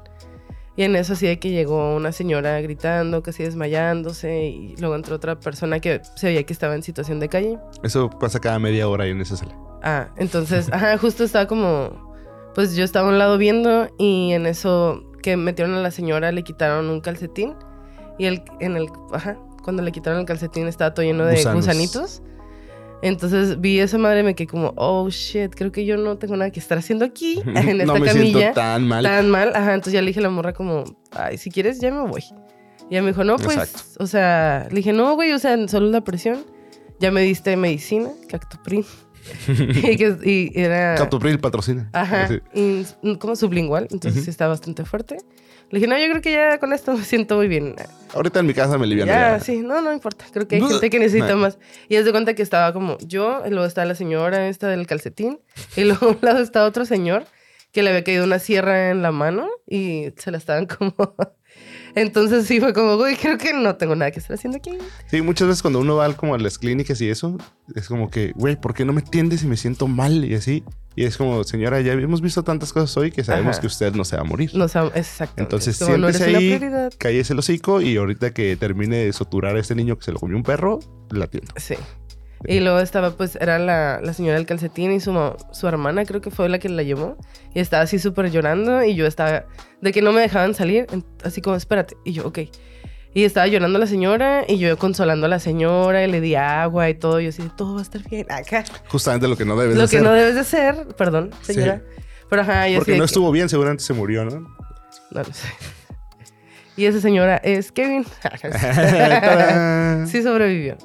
Speaker 2: Y en eso así de que llegó una señora gritando, casi desmayándose, y luego entró otra persona que se veía que estaba en situación de calle.
Speaker 1: Eso pasa cada media hora ahí en esa sala.
Speaker 2: Ah, entonces, ajá, justo estaba como, pues yo estaba a un lado viendo y en eso que metieron a la señora le quitaron un calcetín y el, en el, ajá, cuando le quitaron el calcetín estaba todo lleno de
Speaker 1: Gusanos.
Speaker 2: gusanitos. Entonces vi esa madre y me quedé como, oh shit, creo que yo no tengo nada que estar haciendo aquí en esta
Speaker 1: no me
Speaker 2: camilla
Speaker 1: siento tan mal.
Speaker 2: tan mal. Ajá, entonces ya le dije a la morra como, ay, si quieres ya me voy. Y ella me dijo, no, pues,
Speaker 1: Exacto.
Speaker 2: o sea, le dije, no, güey, o sea, solo la presión. Ya me diste medicina, cactoprin. y, que, y era...
Speaker 1: Captopril patrocina.
Speaker 2: Ajá, y, como sublingual, entonces
Speaker 1: Ujú.
Speaker 2: sí está bastante fuerte. Le dije, no, yo creo que ya con esto me siento muy bien.
Speaker 1: Ahorita en mi casa me alivian.
Speaker 2: Ya, sí, no, no importa. Creo que hay gente que necesita
Speaker 1: Nah.
Speaker 2: más. Y es de cuenta que estaba como yo, y luego estaba la señora esta del calcetín, y luego a un lado está otro señor que le había caído una sierra en la mano y se la estaban como... Entonces sí fue como, güey, creo que no tengo nada que estar haciendo aquí.
Speaker 1: Sí, muchas veces cuando uno va como a las clínicas y eso, es como que, güey, ¿por qué no me atiendes y me siento mal? Y así. Y es como, señora, ya hemos visto tantas cosas hoy que sabemos
Speaker 2: Ajá.
Speaker 1: que usted no se va a morir.
Speaker 2: No sé, exactamente.
Speaker 1: Entonces,
Speaker 2: como no
Speaker 1: siéntese
Speaker 2: una
Speaker 1: ahí, cállese el hocico y ahorita que termine de soturar a este niño que se lo comió un perro, la atiendo.
Speaker 2: Sí. Y luego estaba, pues, era la, la señora del calcetín y su, su hermana, creo que fue la que la llevó. Y estaba así súper llorando y yo estaba, de que no me dejaban salir, así como, espérate. Y yo, ok. Y estaba llorando la señora y yo consolando a la señora y le di agua y todo. Y yo así, todo va a estar bien acá.
Speaker 1: Justamente lo que no debes
Speaker 2: Lo
Speaker 1: de
Speaker 2: que
Speaker 1: hacer.
Speaker 2: no debes de hacer, perdón, señora. Pero ajá, yo
Speaker 1: Porque no
Speaker 2: que-
Speaker 1: estuvo bien, seguramente se murió, ¿no?
Speaker 2: No lo sé. Y esa señora es Kevin. Sí sobrevivió.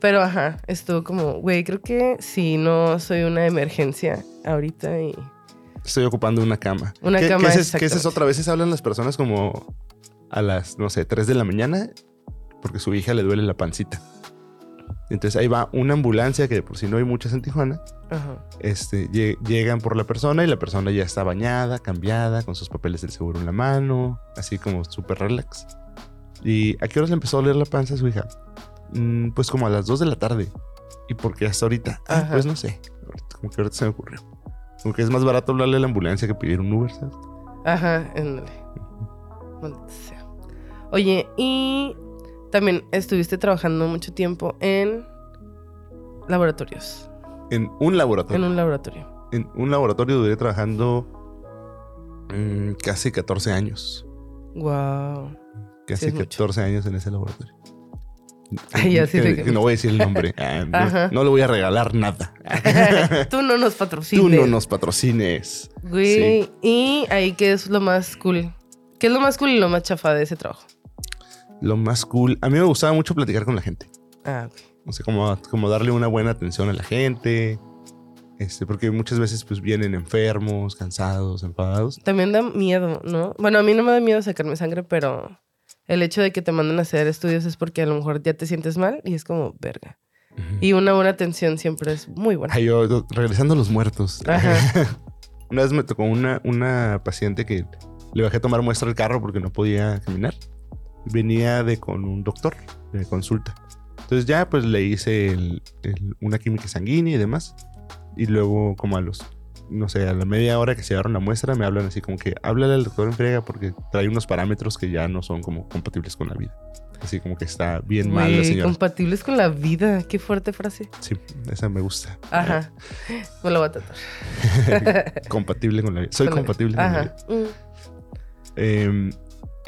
Speaker 2: Pero ajá, estuvo como, güey, creo que si no soy una emergencia ahorita y...
Speaker 1: Estoy ocupando una cama.
Speaker 2: Una
Speaker 1: ¿Qué-
Speaker 2: cama,
Speaker 1: qué es, que esa es otra. Veces hablan las personas como a las, no sé, 3 de la mañana porque su hija le duele la pancita. Entonces ahí va una ambulancia que de por si no hay muchas en Tijuana.
Speaker 2: Ajá.
Speaker 1: Este, lle- llegan por la persona y la persona ya está bañada, cambiada, con sus papeles del seguro en la mano, así como súper relax. ¿Y a qué horas le empezó a doler la panza a su hija? "Mm, pues como a las 2 de la tarde. ¿Y por qué hasta ahorita? "Ah, pues no sé. Como que ahorita se me ocurrió. Como que es más barato hablarle a la ambulancia que pedir un Uber, ¿sabes?
Speaker 2: Ajá, ándale. Maldita. Oye, y también estuviste trabajando mucho tiempo en laboratorios.
Speaker 1: En un laboratorio.
Speaker 2: En un laboratorio.
Speaker 1: En un laboratorio duré trabajando mm, casi 14 años.
Speaker 2: Wow.
Speaker 1: Casi
Speaker 2: mucho.
Speaker 1: 14 años en ese laboratorio.
Speaker 2: Ay, ya sí
Speaker 1: que,
Speaker 2: te-
Speaker 1: que no voy a decir el nombre. Ah, no, no le voy a regalar nada.
Speaker 2: Tú no nos patrocines.
Speaker 1: Tú no nos patrocines.
Speaker 2: Güey, y ahí qué es lo más cool. ¿Qué es lo más cool y lo más chafa de ese trabajo?
Speaker 1: Lo más cool. A mí me gustaba mucho platicar con la gente.
Speaker 2: Ah, ok.
Speaker 1: O sea, como, como darle una buena atención a la gente. Este, porque muchas veces pues vienen enfermos, cansados, enfadados.
Speaker 2: También da miedo, ¿no? Bueno, a mí no me da miedo sacarme sangre, pero el hecho de que te manden a hacer estudios es porque a lo mejor ya te sientes mal y es como verga. Y una buena atención siempre es muy buena.
Speaker 1: Ay, yo, yo- regresando a los muertos.
Speaker 2: Ajá.
Speaker 1: una vez me tocó una, una paciente que le bajé a tomar muestra al carro porque no podía caminar. Venía de con un doctor de consulta. Entonces ya pues le hice el- el- una química sanguínea y demás. Y luego como a los, no sé, a la media hora que se llevaron la muestra me hablan así como que háblale al doctor en friega porque trae unos parámetros que ya no son como compatibles con la vida. Así como que está bien mal la señora.
Speaker 2: compatibles con la vida. Qué fuerte frase.
Speaker 1: Sí, esa me gusta.
Speaker 2: Ajá. Me lo voy a tratar.
Speaker 1: compatible con la vida. Soy
Speaker 2: Con la-
Speaker 1: compatible con la vida.
Speaker 2: Ajá. Mm.
Speaker 1: Eh,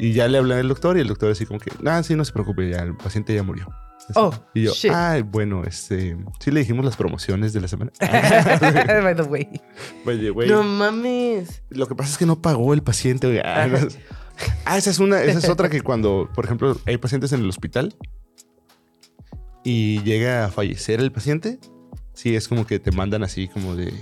Speaker 1: y ya le hablé al doctor y el doctor así como que, ah, sí, no se preocupe, ya el paciente ya murió. Así.
Speaker 2: Oh,
Speaker 1: y yo,
Speaker 2: shit.
Speaker 1: ay, bueno, este, sí le dijimos las promociones de la semana.
Speaker 2: By the way. No mames.
Speaker 1: lo que pasa es que no pagó el paciente. Ah, no. Ah, esa es una, esa es otra que cuando, por ejemplo, hay pacientes en el hospital y llega a fallecer el paciente, sí es como que te mandan así como de,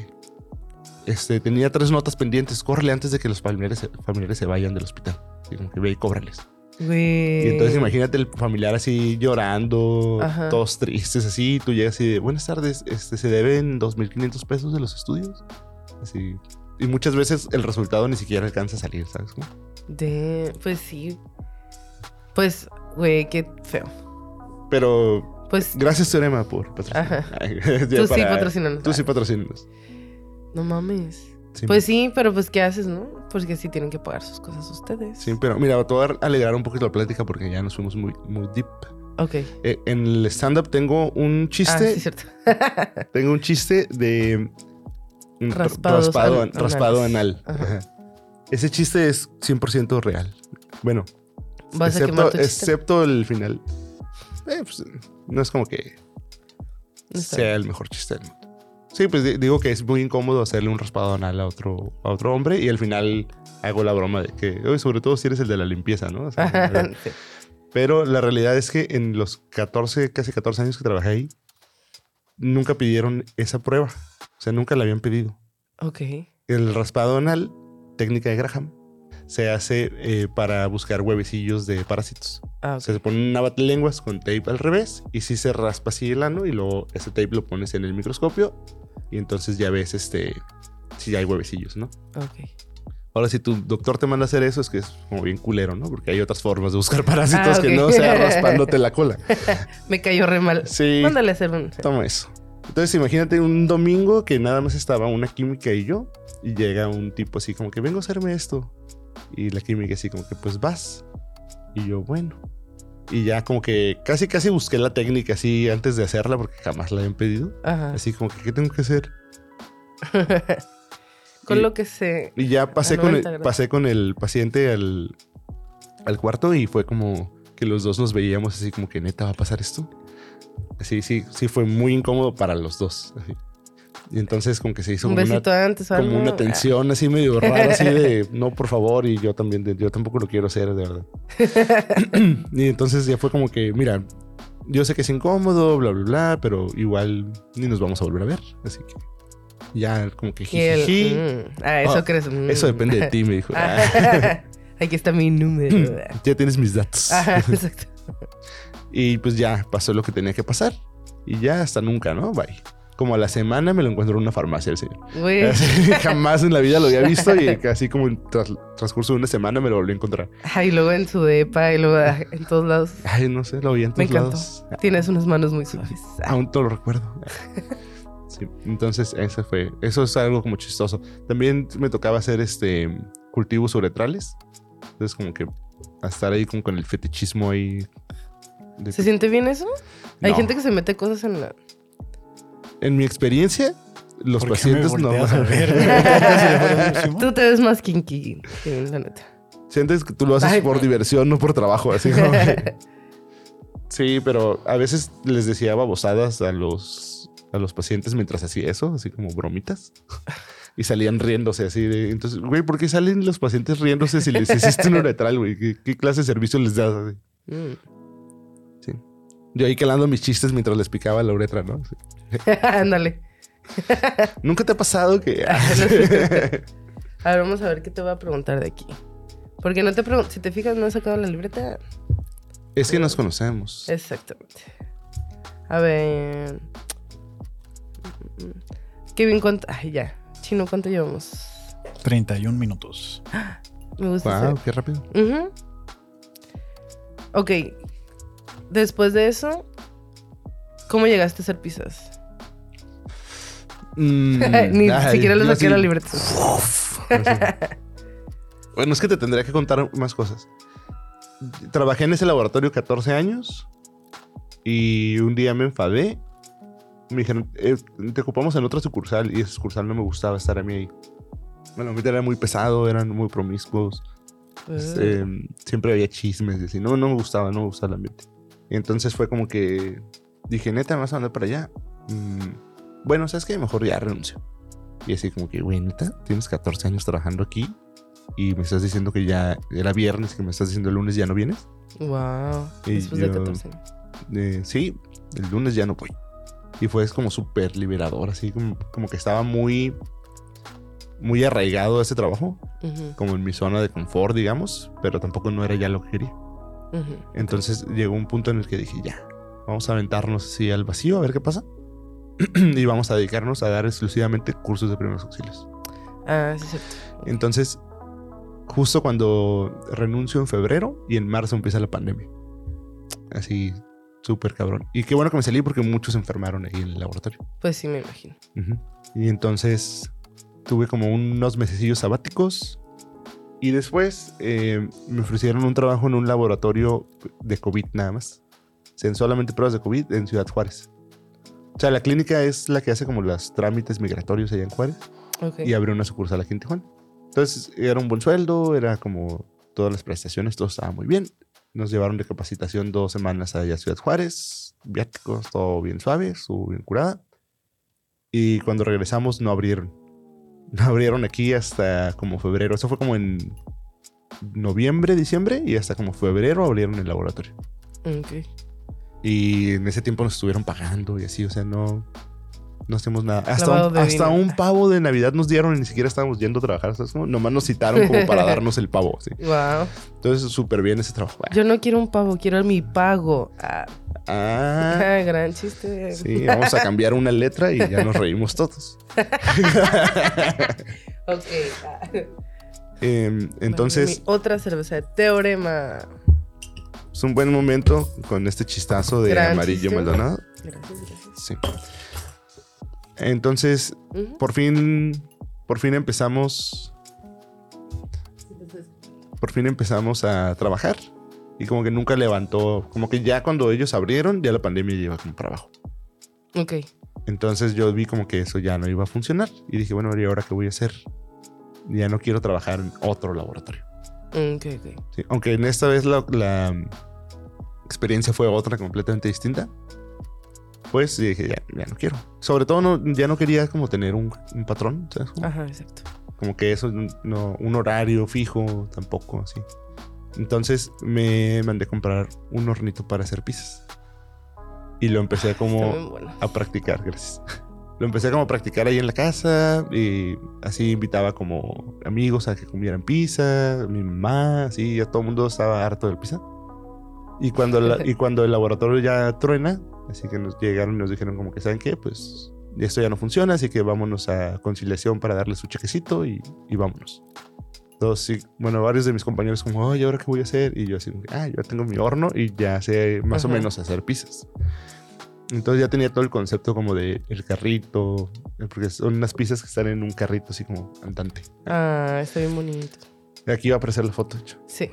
Speaker 1: este, tenía tres notas pendientes, córrele antes de que los familiares, familiares se vayan del hospital. Así como que ve y cóbrales. Y entonces imagínate el familiar así llorando,
Speaker 2: Ajá.
Speaker 1: todos tristes así, y tú llegas así de, buenas tardes, este, se deben 2.500 pesos de los estudios. Así. Y muchas veces el resultado ni siquiera alcanza a salir, ¿sabes? cómo?
Speaker 2: De, pues sí. Pues, güey, qué feo.
Speaker 1: Pero
Speaker 2: Pues,
Speaker 1: gracias Teorema por patrocinar.
Speaker 2: Ajá.
Speaker 1: Ay, ya
Speaker 2: tú sí patrocinan.
Speaker 1: Tú sí patrocinas.
Speaker 2: No mames.
Speaker 1: Sí,
Speaker 2: Pues sí, pero pues ¿qué haces, no? Porque sí tienen que pagar sus cosas ustedes.
Speaker 1: Sí, pero mira, te voy a alegrar un poquito la plática porque ya nos fuimos muy, muy deep.
Speaker 2: Ok.
Speaker 1: Eh, en el stand-up tengo un
Speaker 2: Ah,
Speaker 1: chiste.
Speaker 2: sí, cierto.
Speaker 1: Tengo un chiste de
Speaker 2: Raspados
Speaker 1: raspado,
Speaker 2: an-
Speaker 1: raspado anal.
Speaker 2: Ajá.
Speaker 1: Ajá. Ese chiste es 100% real. Bueno,
Speaker 2: Vas a
Speaker 1: excepto,
Speaker 2: chiste.
Speaker 1: excepto el final. Eh, pues, no es como que sea el mejor chiste del mundo. Sí, pues di- digo que es muy incómodo hacerle un raspado anal a otro, a otro hombre y al final hago la broma de que, "Oye, sobre todo si eres el de la limpieza, ¿no? O sea,
Speaker 2: sí.
Speaker 1: Pero la realidad es que en los 14, casi 14 años que trabajé ahí, nunca pidieron esa prueba. O sea, nunca la habían pedido.
Speaker 2: Ok.
Speaker 1: El raspado anal, técnica de Graham, se hace eh, para buscar huevecillos de parásitos.
Speaker 2: Ah,
Speaker 1: O
Speaker 2: ok.
Speaker 1: sea, se ponen una lenguas con tape al revés y si se raspa así el ano y luego ese tape lo pones en el microscopio y entonces ya ves este si hay huevecillos, ¿no?
Speaker 2: Ok.
Speaker 1: Ahora, si tu doctor te manda a hacer eso, es que es como bien culero, ¿no? Porque hay otras formas de buscar parásitos
Speaker 2: Ah,
Speaker 1: que
Speaker 2: ok.
Speaker 1: no sea raspándote la cola.
Speaker 2: Me cayó re mal.
Speaker 1: Sí.
Speaker 2: Mándale a hacer un.
Speaker 1: Toma eso. Entonces, imagínate un domingo que nada más estaba una química y yo, y llega un tipo así como que vengo a hacerme esto. Y la química así como que pues vas. Y yo, bueno. Y ya como que casi casi busqué la técnica así antes de hacerla porque jamás la habían pedido.
Speaker 2: Ajá.
Speaker 1: Así como que, ¿qué tengo que hacer?
Speaker 2: Con
Speaker 1: Y-
Speaker 2: lo que se.
Speaker 1: Y ya pasé, con
Speaker 2: 90
Speaker 1: el,
Speaker 2: grados.
Speaker 1: pasé con el paciente al, al cuarto y fue como que los dos nos veíamos así como que neta va a pasar esto. Así, sí, sí fue muy incómodo para los dos. así. Y entonces como que se hizo
Speaker 2: Un
Speaker 1: como una,
Speaker 2: antes
Speaker 1: como una tensión así medio rara, así de no, por favor, y yo también, de- yo tampoco lo quiero hacer, de verdad. y entonces ya fue como que, mira, yo sé que es incómodo, bla, bla, bla, pero igual ni nos vamos a volver a ver. Así que ya como que
Speaker 2: el, mm, ah, eso
Speaker 1: Ah,
Speaker 2: crees. mm.
Speaker 1: Eso depende de ti, me dijo.
Speaker 2: Ah, Aquí está mi número.
Speaker 1: ya tienes mis datos.
Speaker 2: Ajá, exacto.
Speaker 1: Y pues ya pasó lo que tenía que pasar. Y ya hasta nunca, ¿no? Bye. Como a la semana me lo encuentro en una farmacia el señor. Así, jamás en la vida lo había visto y casi como en tras- transcurso de una semana me lo volví a encontrar.
Speaker 2: Ay, luego en su depa y luego ah, en todos lados.
Speaker 1: Ay, no sé, lo vi en
Speaker 2: Me
Speaker 1: todos
Speaker 2: encantó.
Speaker 1: lados.
Speaker 2: Tienes unas manos muy suaves. Ah,
Speaker 1: Aún todo lo recuerdo. Sí, entonces ese fue, eso es algo como chistoso. También me tocaba hacer este cultivos uretrales. Entonces como que a estar ahí como con el fetichismo ahí. de-
Speaker 2: ¿Se siente bien eso? Hay gente que se mete cosas en la.
Speaker 1: En mi experiencia, los
Speaker 3: ¿Por qué me
Speaker 1: pacientes no.
Speaker 3: a ver?
Speaker 2: Tú te ves más kinky, la neta.
Speaker 1: Sientes que tú lo haces
Speaker 2: Ay,
Speaker 1: por
Speaker 2: no.
Speaker 1: diversión, no por trabajo. Así como que- Sí, pero a veces les decía babosadas a los, a los pacientes mientras hacía eso, así como bromitas. Y salían riéndose así de... Entonces, güey, ¿por qué salen los pacientes riéndose si les hiciste un uretral, güey? ¿Qué, qué clase de servicio les das? Así.
Speaker 2: Mm.
Speaker 1: Yo ahí calando mis chistes mientras les picaba la uretra, ¿no?
Speaker 2: Ándale.
Speaker 1: ¿Nunca te ha pasado que...
Speaker 2: A ver, vamos a ver qué te voy a preguntar de aquí. Porque no te pregunto, si te fijas, no he sacado la libreta.
Speaker 1: es que nos conocemos.
Speaker 2: Exactamente. A ver. Kevin, ¿cuánto? Ay, ya. Chino, ¿cuánto llevamos?
Speaker 3: 31 minutos.
Speaker 2: Me gusta.
Speaker 1: Wow, qué rápido.
Speaker 2: Ujú. Ok. Después de eso, ¿cómo llegaste a hacer pizzas?
Speaker 1: Mm,
Speaker 2: Ni siquiera le saqué la libreta.
Speaker 1: Bueno, es que te tendría que contar más cosas. Trabajé en ese laboratorio 14 años y un día me enfadé. Me dijeron, "Eh, te ocupamos en otra sucursal y esa sucursal no me gustaba estar a mí ahí. Bueno, mi era muy pesado, eran muy promiscuos. este, siempre había chismes y así. No, no me gustaba, no me gustaba el ambiente. Y entonces fue como que dije, neta, me vas a mandar para allá. Mm, bueno, ¿sabes qué? Mejor ya renuncio. Y así como que, güey, neta, tienes 14 años trabajando aquí y me estás diciendo que ya era viernes, que me estás diciendo el lunes ya no vienes.
Speaker 2: Wow.
Speaker 1: Y
Speaker 2: Después de
Speaker 1: yo-
Speaker 2: 14 años.
Speaker 1: Eh, sí, el lunes ya no voy. Y fue como súper liberador, así como, como que estaba muy, muy arraigado a ese trabajo,
Speaker 2: Ujú,
Speaker 1: como en mi zona de confort, digamos, pero tampoco no era ya lo que quería. Entonces llegó un punto en el que dije, ya, vamos a aventarnos así al vacío a ver qué pasa. y vamos a dedicarnos a dar exclusivamente cursos de primeros auxilios.
Speaker 2: Ah, sí, es cierto.
Speaker 1: Entonces, justo cuando renuncio en febrero y en marzo empieza la pandemia. Así, súper cabrón. Y qué bueno que me salí porque muchos se enfermaron ahí en el laboratorio.
Speaker 2: Pues sí, me imagino.
Speaker 1: Y entonces tuve como unos mesecillos sabáticos. Y después eh, me ofrecieron un trabajo en un laboratorio de COVID nada más. O sea, en solamente pruebas de COVID en Ciudad Juárez. O sea, la clínica es la que hace como los trámites migratorios allá en Juárez
Speaker 2: Ok.
Speaker 1: y abrió una sucursal aquí en Tijuana. Entonces era un buen sueldo, era como todas las prestaciones, todo estaba muy bien. Nos llevaron de capacitación dos semanas allá a Ciudad Juárez, viáticos, todo bien suave, estuvo bien curada. Y cuando regresamos no abrieron. No abrieron aquí hasta como febrero. Eso fue como en noviembre, diciembre y hasta como febrero abrieron el laboratorio.
Speaker 2: Ok.
Speaker 1: Y en ese tiempo nos estuvieron pagando y así, o sea, no, no hacemos nada. Hasta, un, hasta un pavo de Navidad nos dieron y ni siquiera estábamos yendo a trabajar. ¿sabes cómo? Nomás nos citaron como para darnos el pavo. ¿sí?
Speaker 2: Wow.
Speaker 1: Entonces, súper bien ese trabajo.
Speaker 2: Yo no quiero un pavo, quiero mi pago. Ah,
Speaker 1: Ah,
Speaker 2: gran chiste.
Speaker 1: sí, vamos a cambiar una letra y ya nos reímos todos.
Speaker 2: Ok.
Speaker 1: Em, entonces,
Speaker 2: otra cerveza de teorema.
Speaker 1: es un buen momento con este chistazo de
Speaker 2: Gran
Speaker 1: amarillo
Speaker 2: chiste.
Speaker 1: Maldonado.
Speaker 2: Gracias, gracias.
Speaker 1: Sí. Entonces, por fin, por fin empezamos por fin empezamos a trabajar. Y como que nunca levantó, como que ya cuando ellos abrieron, ya la pandemia lleva como para abajo.
Speaker 2: Ok.
Speaker 1: Entonces yo vi como que eso ya no iba a funcionar. Y dije, bueno, ¿y ahora qué voy a hacer? Ya no quiero trabajar en otro laboratorio.
Speaker 2: Ok, ok.
Speaker 1: Sí, Aunque en esta vez la, la experiencia fue otra completamente distinta. Pues dije, ya, ya no quiero. Sobre todo no, ya no quería como tener un, un patrón, ¿sabes?
Speaker 2: Ajá, exacto.
Speaker 1: como que eso, no, un horario fijo, tampoco así. Entonces me mandé a comprar un hornito para hacer pizzas. Y lo empecé como
Speaker 2: bueno.
Speaker 1: a practicar, gracias. Lo empecé como a practicar ahí en la casa y así invitaba como amigos a que comieran pizza, mi mamá, así, ya todo el mundo estaba harto del pizza. Y cuando, la- y cuando el laboratorio ya truena, Así que nos llegaron y nos dijeron como que, ¿saben qué? Pues esto ya no funciona, así que vámonos a conciliación para darle su chequecito y, y vámonos. Entonces, sí, bueno, varios de mis compañeros como, oye, ¿ahora qué voy a hacer? Y yo así, ah, yo ya tengo mi horno y ya sé más o menos hacer pizzas. Entonces ya tenía todo el concepto como de el carrito, eh, porque son unas pizzas que están en un carrito así como andante.
Speaker 2: Ah, está bien bonito.
Speaker 1: Aquí va a aparecer la foto, hecho.
Speaker 2: Sí.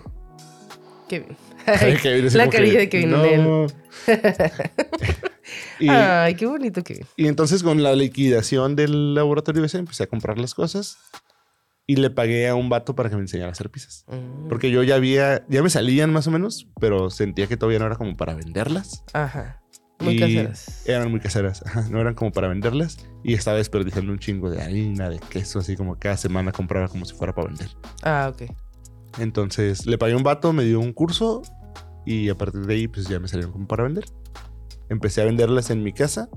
Speaker 2: Kevin.
Speaker 1: Ay, Kevin,
Speaker 2: la carilla de Kevin.
Speaker 1: "No". y,
Speaker 2: Ay, qué bonito Kevin.
Speaker 1: y entonces con la liquidación del laboratorio ese empecé a comprar las cosas y le pagué a un vato para que me enseñara a hacer pizzas.
Speaker 2: Mm.
Speaker 1: Porque yo ya había, ya me salían más o menos, pero sentía que todavía no era como para venderlas.
Speaker 2: Ajá. Muy caseras.
Speaker 1: Eran muy caseras, no eran como para venderlas. Y estaba desperdiciando un chingo de harina, de queso, así como cada semana compraba como si fuera para vender.
Speaker 2: Ah, ok.
Speaker 1: Entonces le pagué a un vato, me dio un curso y a partir de ahí pues ya me salieron como para vender. Empecé a venderlas en mi casa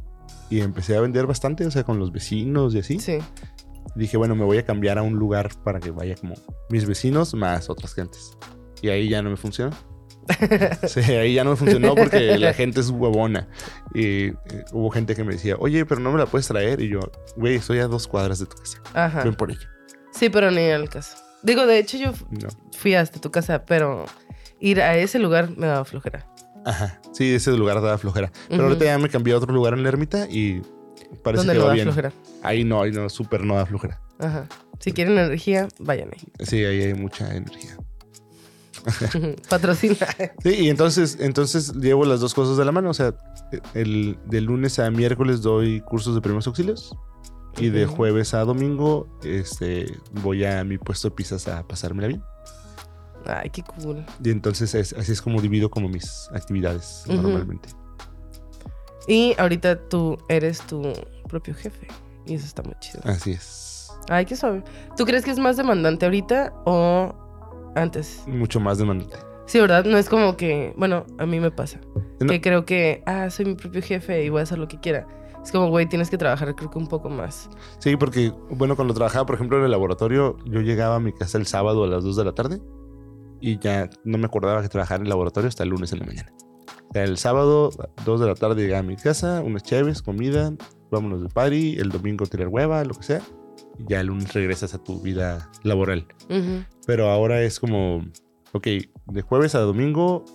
Speaker 1: y empecé a vender bastante, o sea, con los vecinos y así.
Speaker 2: Sí.
Speaker 1: Dije, bueno, me voy a cambiar a un lugar para que vaya como mis vecinos más otras gentes. Y ahí ya no me funcionó. Sí, ahí ya no me funcionó porque la gente es huevona. Y eh, hubo gente que me decía, oye, pero no me la puedes traer. Y yo, güey, estoy a dos cuadras de tu casa.
Speaker 2: Ajá.
Speaker 1: Ven por ella.
Speaker 2: Sí, pero ni al caso. Digo, de hecho, yo
Speaker 1: No.
Speaker 2: fui hasta tu casa, pero ir a ese lugar me daba flojera.
Speaker 1: Ajá. Sí, ese lugar daba flojera. Pero
Speaker 2: Ujú.
Speaker 1: ahorita ya me cambié a otro lugar en la ermita y parece que
Speaker 2: no
Speaker 1: va
Speaker 2: da
Speaker 1: bien.
Speaker 2: flojera.
Speaker 1: Ahí no, ahí no, súper no da flojera.
Speaker 2: Ajá. Si quieren energía, vayan ahí.
Speaker 1: Sí, ahí hay mucha energía.
Speaker 2: Patrocina.
Speaker 1: Sí, y entonces, entonces llevo las dos cosas de la mano. O sea, el, de lunes a miércoles doy cursos de primeros auxilios. Y de jueves a domingo este, voy a mi puesto de pizzas a pasármela bien.
Speaker 2: Ay, qué cool.
Speaker 1: Y entonces es- así es como divido como mis actividades normalmente.
Speaker 2: Y ahorita tú eres tu propio jefe. Y eso está muy chido.
Speaker 1: Así es.
Speaker 2: Ay, qué suave. ¿Tú crees que es más demandante ahorita o antes?
Speaker 1: Mucho más demandante.
Speaker 2: Sí, ¿verdad? No es como que, bueno, a mí me pasa.
Speaker 1: No.
Speaker 2: Que creo que, ah, soy mi propio jefe y voy a hacer lo que quiera. Es como, güey, tienes que trabajar creo que un poco más.
Speaker 1: Sí, porque, bueno, cuando trabajaba, por ejemplo, en el laboratorio, yo llegaba a mi casa el sábado a las 2 de la tarde y ya no me acordaba que trabajaba en el laboratorio hasta el lunes en la mañana. El sábado, 2 de la tarde, llegaba a mi casa, unas chaves, comida, vámonos de party, el domingo tirar hueva, lo que sea. Y ya el lunes regresas a tu vida laboral. Pero ahora es como, ok, de jueves a domingo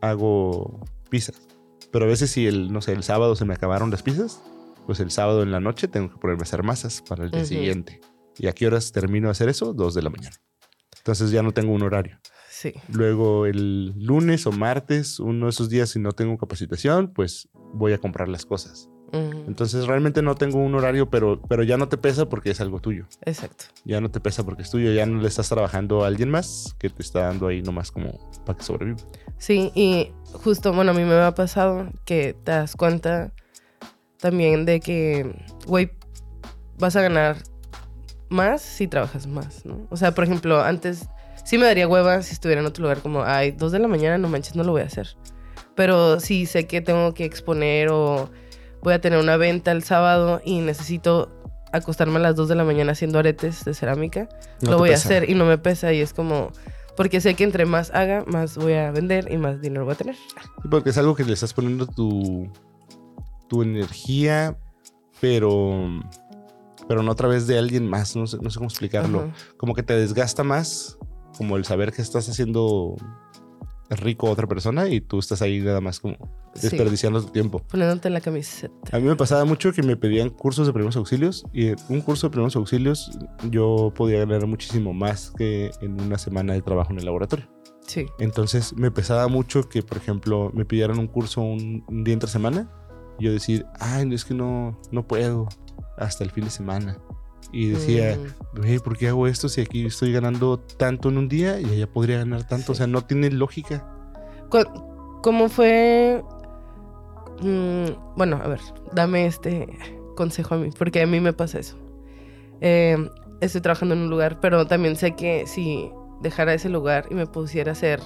Speaker 1: hago pizzas. Pero a veces si el, no sé, el sábado se me acabaron las pizzas, pues el sábado en la noche tengo que ponerme a hacer masas para el día siguiente. ¿Y a qué horas termino de hacer eso? Dos de la mañana. Entonces ya no tengo un horario.
Speaker 2: Sí.
Speaker 1: Luego el lunes o martes, uno de esos días si no tengo capacitación, pues voy a comprar las cosas. Entonces realmente no tengo un horario, pero, pero ya no te pesa porque es algo tuyo.
Speaker 2: Exacto.
Speaker 1: Ya no te pesa porque es tuyo, ya no le estás trabajando a alguien más que te está dando ahí nomás como para que sobreviva.
Speaker 2: Sí, y justo, bueno, a mí me ha pasado que te das cuenta también de que, güey, vas a ganar más si trabajas más, ¿no? O sea, por ejemplo, antes sí me daría hueva si estuviera en otro lugar como, ay, dos de la mañana, no manches, no lo voy a hacer. Pero si sé que tengo que exponer o voy a tener una venta el sábado y necesito acostarme a las 2 de la mañana haciendo aretes de cerámica,
Speaker 1: No
Speaker 2: lo voy a
Speaker 1: pesa.
Speaker 2: hacer y no me pesa y es como porque sé que entre más haga, más voy a vender y más dinero voy a tener.
Speaker 1: Sí, Porque es algo que le estás poniendo tu, tu energía, pero, pero no a través de alguien más. No sé, no sé cómo explicarlo.
Speaker 2: Ajá.
Speaker 1: Como que te desgasta más, como el saber que estás haciendo rico a otra persona y tú estás ahí nada más como
Speaker 2: Sí,
Speaker 1: desperdiciando tu tiempo.
Speaker 2: poniéndote la camiseta.
Speaker 1: A mí me pasaba mucho que me pedían cursos de primeros auxilios y en un curso de primeros auxilios yo podía ganar muchísimo más que en una semana de trabajo en el laboratorio.
Speaker 2: Sí.
Speaker 1: Entonces me pesaba mucho que, por ejemplo, me pidieran un curso un, un día entre semana y yo decir, ay, es que no, no puedo hasta el fin de semana. Y decía,
Speaker 2: Mm,
Speaker 1: "Güey, ¿por qué hago esto si aquí estoy ganando tanto en un día y allá podría ganar tanto? O sea, no tiene lógica.
Speaker 2: ¿Cómo fue? Mm, bueno, a ver, dame este consejo a mí, porque a mí me pasa eso. Eh, estoy trabajando en un lugar, pero también sé que si dejara ese lugar y me pusiera a hacer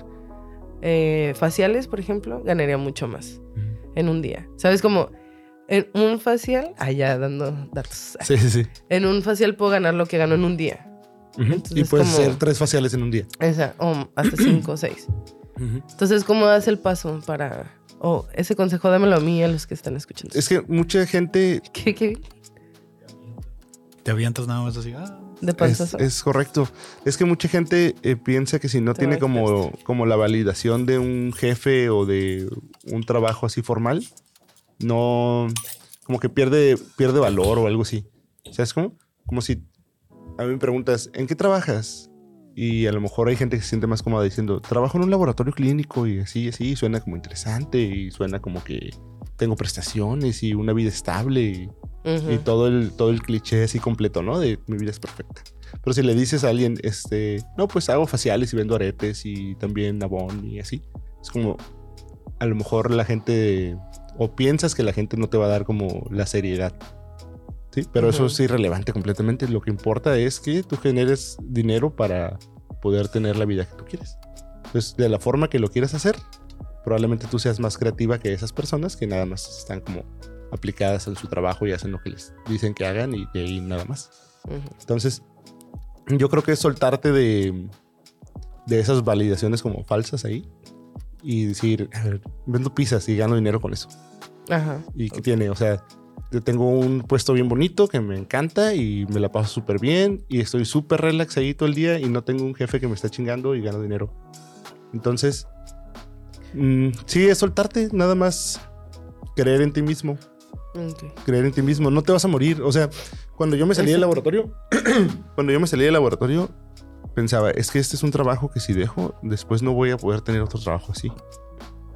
Speaker 2: eh, faciales, por ejemplo, ganaría mucho más en un día. ¿Sabes? Como en un facial, allá dando datos.
Speaker 1: Sí, sí, sí.
Speaker 2: En un facial puedo ganar lo que gano en un día. Entonces,
Speaker 1: y puedes
Speaker 2: como-
Speaker 1: hacer tres faciales en un día.
Speaker 2: Esa, o hasta cinco o seis. Entonces, ¿cómo das el paso para O ese consejo dámelo a mí y a los que están escuchando.
Speaker 1: Es que mucha gente
Speaker 2: ¿Qué, qué?
Speaker 3: Te avientas nada más así. ah,
Speaker 2: De
Speaker 1: Es, es correcto. Es que mucha gente eh, piensa que si no
Speaker 2: Te
Speaker 1: tiene como, como la validación de un jefe o de un trabajo así formal, no, como que pierde, pierde valor o algo así. ¿Sabes cómo? Como si a mí me preguntas, ¿en qué trabajas? Y a lo mejor hay gente que se siente más cómoda diciendo, trabajo en un laboratorio clínico y así, así, suena como interesante y suena como que tengo prestaciones y una vida estable y
Speaker 2: Ujú.
Speaker 1: y todo el, todo el cliché así completo, ¿no? De mi vida es perfecta. Pero si le dices a alguien, este, no, pues hago faciales y vendo aretes y también abón y así, es como, a lo mejor la gente, o piensas que la gente no te va a dar como la seriedad. Sí, pero eso es irrelevante completamente. Lo que importa es que tú generes dinero para poder tener la vida que tú quieres. Entonces, de la forma que lo quieras hacer, probablemente tú seas más creativa que esas personas que nada más están como aplicadas en su trabajo y hacen lo que les dicen que hagan y de ahí nada más. Entonces, yo creo que es soltarte de, de esas validaciones como falsas ahí y decir, vendo pizzas y gano dinero con eso.
Speaker 2: Ajá.
Speaker 1: ¿Y qué tiene? O sea, yo tengo un puesto bien bonito que me encanta y me la paso súper bien y estoy súper relax ahí todo el día y no tengo un jefe que me está chingando y gano dinero. Entonces, mm, sí, es soltarte, nada más creer en ti mismo,
Speaker 2: Ok.
Speaker 1: creer en ti mismo, no te vas a morir. O sea, cuando yo me salí del
Speaker 2: Exacto.
Speaker 1: laboratorio, cuando yo me salí del laboratorio, pensaba, es que este es un trabajo que si dejo, después no voy a poder tener otro trabajo así.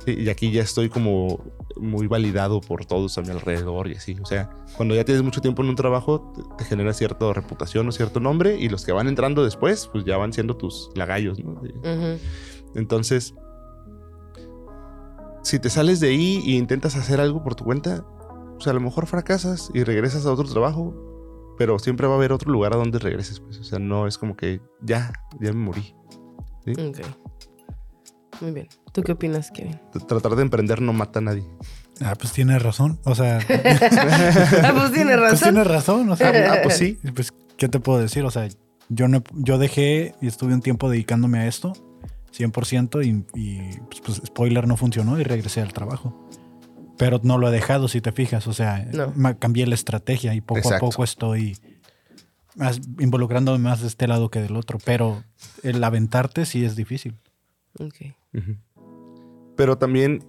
Speaker 1: Y y aquí ya estoy como muy validado por todos a mi alrededor y así. O sea, cuando ya tienes mucho tiempo en un trabajo, te, te genera cierta reputación o cierto nombre y los que van entrando después, pues ya van siendo tus lagallos, ¿no? Entonces, si te sales de ahí e intentas hacer algo por tu cuenta, pues a lo mejor fracasas y regresas a otro trabajo, pero siempre va a haber otro lugar a donde regreses, pues. O sea, no es como que ya, ya me morí.
Speaker 2: Ok. Muy bien. ¿Tú qué opinas, Kevin?
Speaker 1: Tratar de emprender no mata a nadie.
Speaker 3: Ah, pues tiene razón. O sea,
Speaker 2: ah, pues tiene
Speaker 3: pues
Speaker 2: razón.
Speaker 3: tiene razón. O sea,
Speaker 1: Ah, pues sí.
Speaker 3: Pues, ¿qué te puedo decir? O sea, yo, no, yo dejé y estuve un tiempo dedicándome a esto, 100%, y, y, pues, pues, spoiler, no funcionó y regresé al trabajo. Pero no lo he dejado, si te fijas. O sea,
Speaker 2: No.
Speaker 3: cambié la estrategia y poco
Speaker 1: Exacto.
Speaker 3: a poco estoy más, involucrándome más de este lado que del otro. Pero el aventarte sí es difícil.
Speaker 1: Pero también,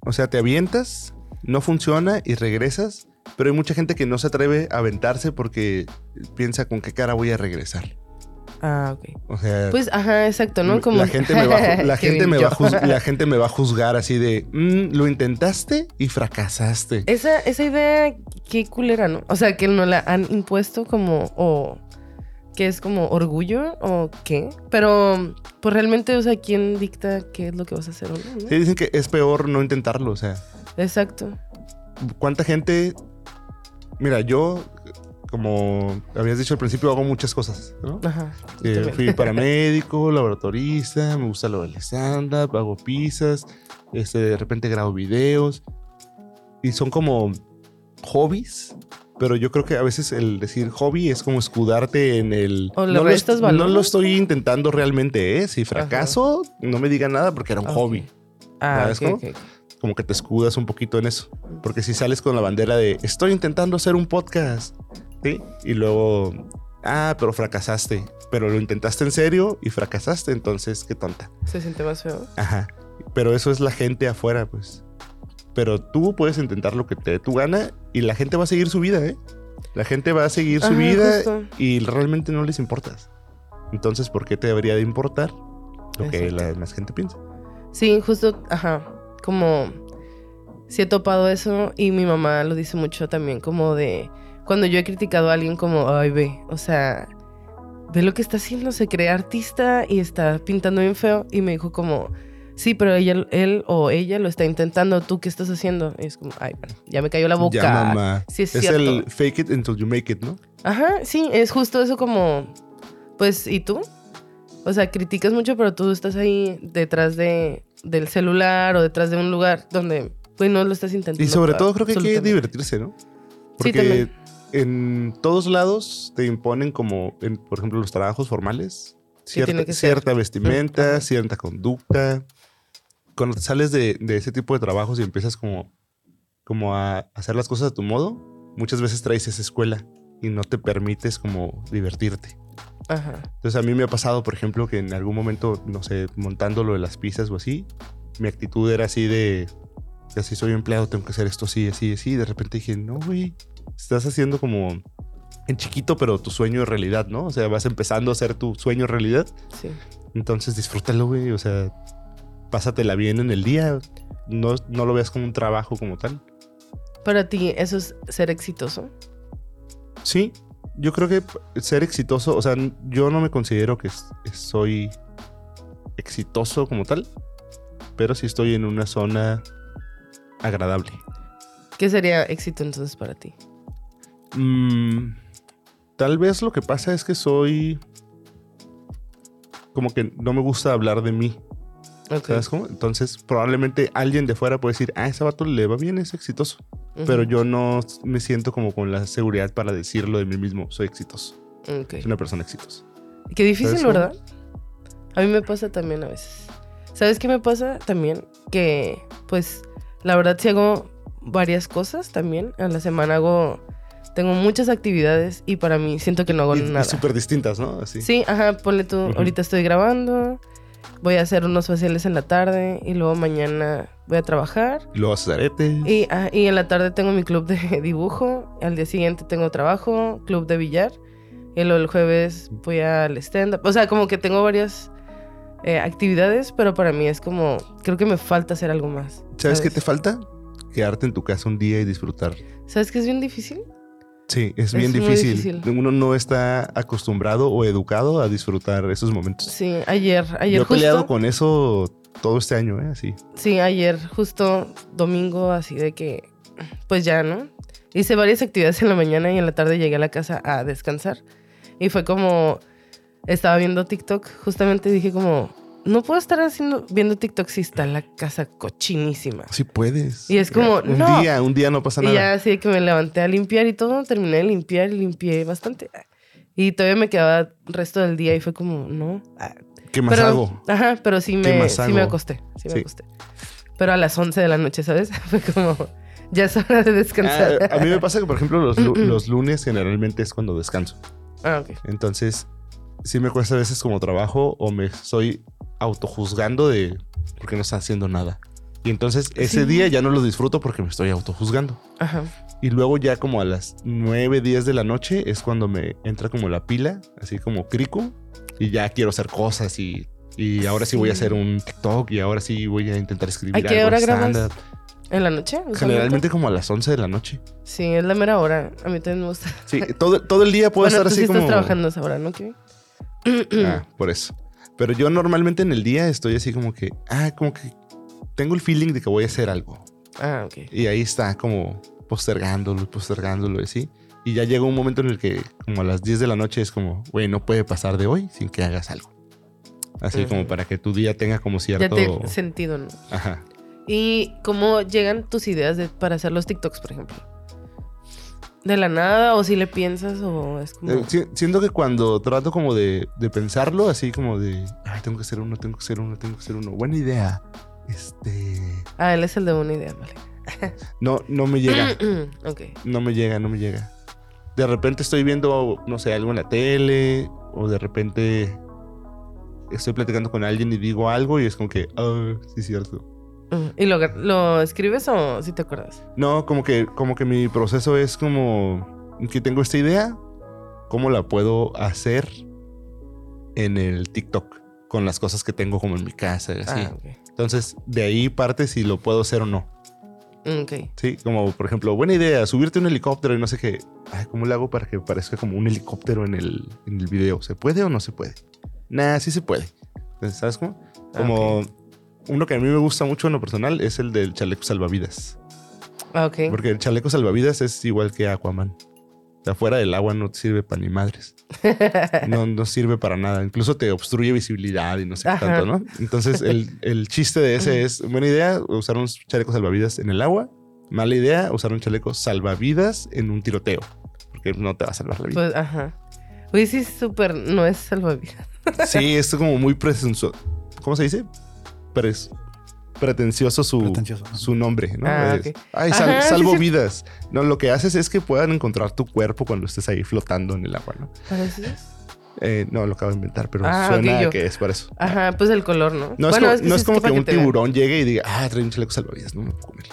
Speaker 1: o sea, te avientas, no funciona y regresas, pero hay mucha gente que no se atreve a aventarse porque piensa con qué cara voy a regresar.
Speaker 2: Ah, ok.
Speaker 1: O sea,
Speaker 2: Pues, ajá, exacto, ¿no? Como...
Speaker 1: la gente me va, la gente me va la gente me va a juzgar así de "Mm, lo intentaste y fracasaste.
Speaker 2: Esa, esa idea, qué culera, ¿no? O sea, que no la han impuesto como, o que es como orgullo, o qué. Pero, pues realmente, o sea, ¿quién dicta qué es lo que vas a hacer o no? no?
Speaker 1: Sí, dicen que es peor no intentarlo. O sea,
Speaker 2: Exacto.
Speaker 1: ¿cuánta gente? Mira, yo, como habías dicho al principio, hago muchas cosas. ¿no?
Speaker 2: Ajá.
Speaker 1: Eh, fui paramédico, laboratorista, me gusta lo del stand-up, hago pizzas, este, de repente grabo videos. Y son como hobbies, pero yo creo que a veces el decir hobby es como escudarte en el...
Speaker 2: O
Speaker 1: no, lo, est- no lo estoy intentando realmente, ¿eh? Si fracaso, no me digan nada porque era un
Speaker 2: Ok.
Speaker 1: hobby.
Speaker 2: Ah,
Speaker 1: ¿sabes
Speaker 2: ok,
Speaker 1: cómo?
Speaker 2: ok, ok.
Speaker 1: Como que te escudas un poquito en eso. Porque si sales con la bandera de estoy intentando hacer un podcast, ¿sí? Y luego, ah, pero fracasaste. Pero lo intentaste en serio y fracasaste, entonces qué tonta.
Speaker 2: Se siente más feo.
Speaker 1: Ajá. Pero eso es la gente afuera, pues. Pero tú puedes intentar lo que te dé tu gana y la gente va a seguir su vida, ¿eh? La gente va a seguir su
Speaker 2: Ajá,
Speaker 1: vida
Speaker 2: justo.
Speaker 1: y realmente no les importas. Entonces, ¿por qué te debería de importar lo que la demás gente piensa?
Speaker 2: Sí, justo, ajá, como sí he topado eso y mi mamá lo dice mucho también, como de cuando yo he criticado a alguien como, ay, ve, o sea, ve lo que está haciendo, se cree artista y está pintando bien feo y me dijo como, sí, pero ella, él o ella lo está intentando, ¿tú qué estás haciendo? Y es como, ay, ya me cayó la boca.
Speaker 1: Ya, mamá.
Speaker 2: Sí, es,
Speaker 1: Es
Speaker 2: cierto.
Speaker 1: el fake it until you make it, ¿no?
Speaker 2: Ajá, sí, es justo eso como, pues, ¿y tú? O sea, criticas mucho, pero tú estás ahí detrás de, del celular o detrás de un lugar donde, pues, no lo estás intentando.
Speaker 1: Y sobre todo creo que hay que divertirse, ¿no?
Speaker 2: Sí,
Speaker 1: Porque
Speaker 2: también.
Speaker 1: En todos lados te imponen como, en, por ejemplo, los trabajos formales, cierta, vestimenta, cierta conducta. cuando te sales de, de ese tipo de trabajos y empiezas como, como a hacer las cosas a tu modo, muchas veces traes esa escuela y no te permites como divertirte.
Speaker 2: Ajá.
Speaker 1: Entonces a mí me ha pasado, por ejemplo, que en algún momento, no sé, montando lo de las pizzas o así, mi actitud era así de, si soy empleado tengo que hacer esto así, así, así. Y de repente dije, no, güey, estás haciendo como en chiquito, pero tu sueño es realidad, ¿no? O sea, vas empezando a hacer tu sueño realidad.
Speaker 2: Sí.
Speaker 1: Entonces disfrútalo, güey. O sea, pásatela bien en el día. No, no lo veas como un trabajo como tal.
Speaker 2: Para ti, ¿eso es ser exitoso?
Speaker 1: Sí, yo creo que ser exitoso, o sea, yo no me considero que soy exitoso como tal, pero sí estoy en una zona agradable.
Speaker 2: ¿Qué sería éxito entonces para ti?
Speaker 1: Mm, tal vez lo que pasa es que soy como que no me gusta hablar de mí. ¿sabes cómo? Entonces probablemente alguien de fuera puede decir, ah, ese vato le va bien, es exitoso. Pero yo no me siento como con la seguridad para decirlo de mí mismo, soy exitoso,
Speaker 2: Ok.
Speaker 1: soy una persona exitosa.
Speaker 2: Qué difícil. ¿verdad? A mí me pasa también a veces. ¿Sabes qué me pasa también? Que, pues, la verdad, si hago varias cosas también. A la semana hago. Tengo muchas actividades y para mí siento que no hago
Speaker 1: Y- y
Speaker 2: nada.
Speaker 1: súper distintas, ¿no? Así.
Speaker 2: Sí, ajá, ponle tú.
Speaker 1: Ujú.
Speaker 2: Ahorita estoy grabando. Voy a hacer unos faciales en la tarde y luego mañana voy a trabajar.
Speaker 1: Y luego haces aretes.
Speaker 2: Y, ah, y en la tarde tengo mi club de dibujo. Al día siguiente tengo trabajo, club de billar. Y luego el jueves voy al stand-up. O sea, como que tengo varias eh, actividades, pero para mí es como. Creo que me falta hacer algo más.
Speaker 1: ¿Sabes qué te falta? Quedarte en tu casa un día y disfrutar.
Speaker 2: ¿Sabes qué es bien difícil?
Speaker 1: Sí, es bien difícil.
Speaker 2: difícil.
Speaker 1: Uno no está acostumbrado o educado a disfrutar esos momentos.
Speaker 2: Sí, ayer. Ayer
Speaker 1: Yo he peleado
Speaker 2: justo.
Speaker 1: con eso todo este año, ¿eh? Así.
Speaker 2: Sí, ayer, justo domingo, así de que. Pues ya, ¿no? Hice varias actividades en la mañana y en la tarde llegué a la casa a descansar. Y fue como. Estaba viendo TikTok, justamente dije como. No puedo estar haciendo, viendo TikTok si está la casa cochinísima.
Speaker 1: Sí puedes.
Speaker 2: Y es como,
Speaker 1: un
Speaker 2: no.
Speaker 1: día, un día no pasa
Speaker 2: Y
Speaker 1: nada.
Speaker 2: ya así que me levanté a limpiar y todo, terminé de limpiar y limpié bastante. Y todavía me quedaba el resto del día y fue como, no.
Speaker 1: ¿Qué más
Speaker 2: pero,
Speaker 1: hago?
Speaker 2: Ajá, pero sí
Speaker 1: ¿Qué
Speaker 2: me, sí me acosté. Sí me
Speaker 1: Sí.
Speaker 2: acosté. Pero a las 11 de la noche, ¿sabes? Fue como, ya es hora de descansar.
Speaker 1: Ah, a mí me pasa que, por ejemplo, los, los lunes generalmente es cuando descanso.
Speaker 2: Ah, ok.
Speaker 1: Entonces, sí me cuesta a veces como trabajo o me estoy autojuzgando de por qué no está haciendo nada. Y entonces ese
Speaker 2: Sí.
Speaker 1: día ya no lo disfruto porque me estoy autojuzgando.
Speaker 2: Ajá.
Speaker 1: Y luego ya como a las 9, 10 de la noche es cuando me entra como la pila, así como crico, y ya quiero hacer cosas y, y ahora sí. voy a
Speaker 2: Sí.
Speaker 1: hacer un TikTok y ahora sí voy a intentar escribir
Speaker 2: ¿A qué
Speaker 1: algo
Speaker 2: hora grabas? ¿En la noche?
Speaker 1: Generalmente como a las 11 de la noche.
Speaker 2: Sí, es la mera hora. A mí también me gusta.
Speaker 1: Sí, todo, todo el día puedo
Speaker 2: bueno,
Speaker 1: estar
Speaker 2: tú
Speaker 1: así
Speaker 2: sí
Speaker 1: como...
Speaker 2: estás trabajando esa hora, ¿no?
Speaker 1: Ah, por eso. Pero yo normalmente en el día estoy así como que, ah, como que tengo el feeling de que voy a hacer algo.
Speaker 2: Ah, ok.
Speaker 1: Y ahí está como postergándolo, postergándolo y así. Y ya llega un momento en el que como a las 10 de la noche es como, güey, no puede pasar de hoy sin que hagas algo. Así como para que tu día tenga como
Speaker 2: Ya
Speaker 1: cierto...
Speaker 2: tiene sentido, ¿no?
Speaker 1: Ajá.
Speaker 2: ¿Y cómo llegan tus ideas de, para hacer los TikToks, por ejemplo? ¿De la nada? ¿O si le piensas? ¿O es como.?
Speaker 1: Eh, si- siento que cuando trato como de, de pensarlo, así como de, ay, tengo que hacer uno, tengo que hacer uno, tengo que hacer uno. Buena idea. Este...
Speaker 2: Ah, él es el de una idea, vale.
Speaker 1: No, no me llega. No me llega, no me llega. De repente estoy viendo, no sé, algo en la tele, o de repente estoy platicando con alguien y digo algo y es como que, ah, sí, es cierto.
Speaker 2: ¿Y lo, lo escribes o si te acuerdas?
Speaker 1: No, como que, como que mi proceso es como que tengo esta idea, ¿cómo la puedo hacer en el TikTok? Con las cosas que tengo como en mi casa así.
Speaker 2: Ah.
Speaker 1: Entonces, de ahí parte si lo puedo hacer o no.
Speaker 2: Mm, Ok.
Speaker 1: Sí, como por ejemplo, buena idea, subirte un helicóptero y no sé qué. Ay, ¿cómo le hago para que parezca como un helicóptero en el, en el video? ¿Se puede o no se puede? Nah, sí se puede. Entonces, ¿sabes cómo?
Speaker 2: Ah,
Speaker 1: Como. Uno que a mí me gusta mucho en lo personal es el del chaleco salvavidas.
Speaker 2: Ah.
Speaker 1: Porque el chaleco salvavidas es igual que Aquaman. O sea, fuera del agua no te sirve para ni madres. No, no sirve para nada. Incluso te obstruye visibilidad y no sé qué tanto, ¿no? Entonces, el, el chiste de ese es, buena idea, usar un chaleco salvavidas en el agua. Mala idea, usar un chaleco salvavidas en un tiroteo. Porque no te va a salvar la vida.
Speaker 2: Pues, ajá. Oye, sí, súper. No es salvavidas.
Speaker 1: Sí, esto como muy presuntuoso. ¿Cómo se dice? Pres, pretencioso su,
Speaker 3: Pretencioso.
Speaker 1: su nombre, ¿no?
Speaker 2: Ah,
Speaker 1: Es,
Speaker 2: ok.
Speaker 1: Ay, sal-
Speaker 2: Ajá, sí,
Speaker 1: salvo
Speaker 2: sí.
Speaker 1: vidas. No, lo que haces es que puedan encontrar tu cuerpo cuando estés ahí flotando en el agua, ¿no?
Speaker 2: ¿Para eso es?
Speaker 1: Eh, no, lo acabo de inventar, pero
Speaker 2: Ah,
Speaker 1: suena
Speaker 2: ok, yo.
Speaker 1: que es para eso.
Speaker 2: Ajá, pues el color, ¿no?
Speaker 1: No es
Speaker 2: Bueno,
Speaker 1: como, no
Speaker 2: sí
Speaker 1: es como que
Speaker 2: para
Speaker 1: un
Speaker 2: vean.
Speaker 1: tiburón llegue y diga, ah, trae un chaleco salvavidas, no me puedo comer.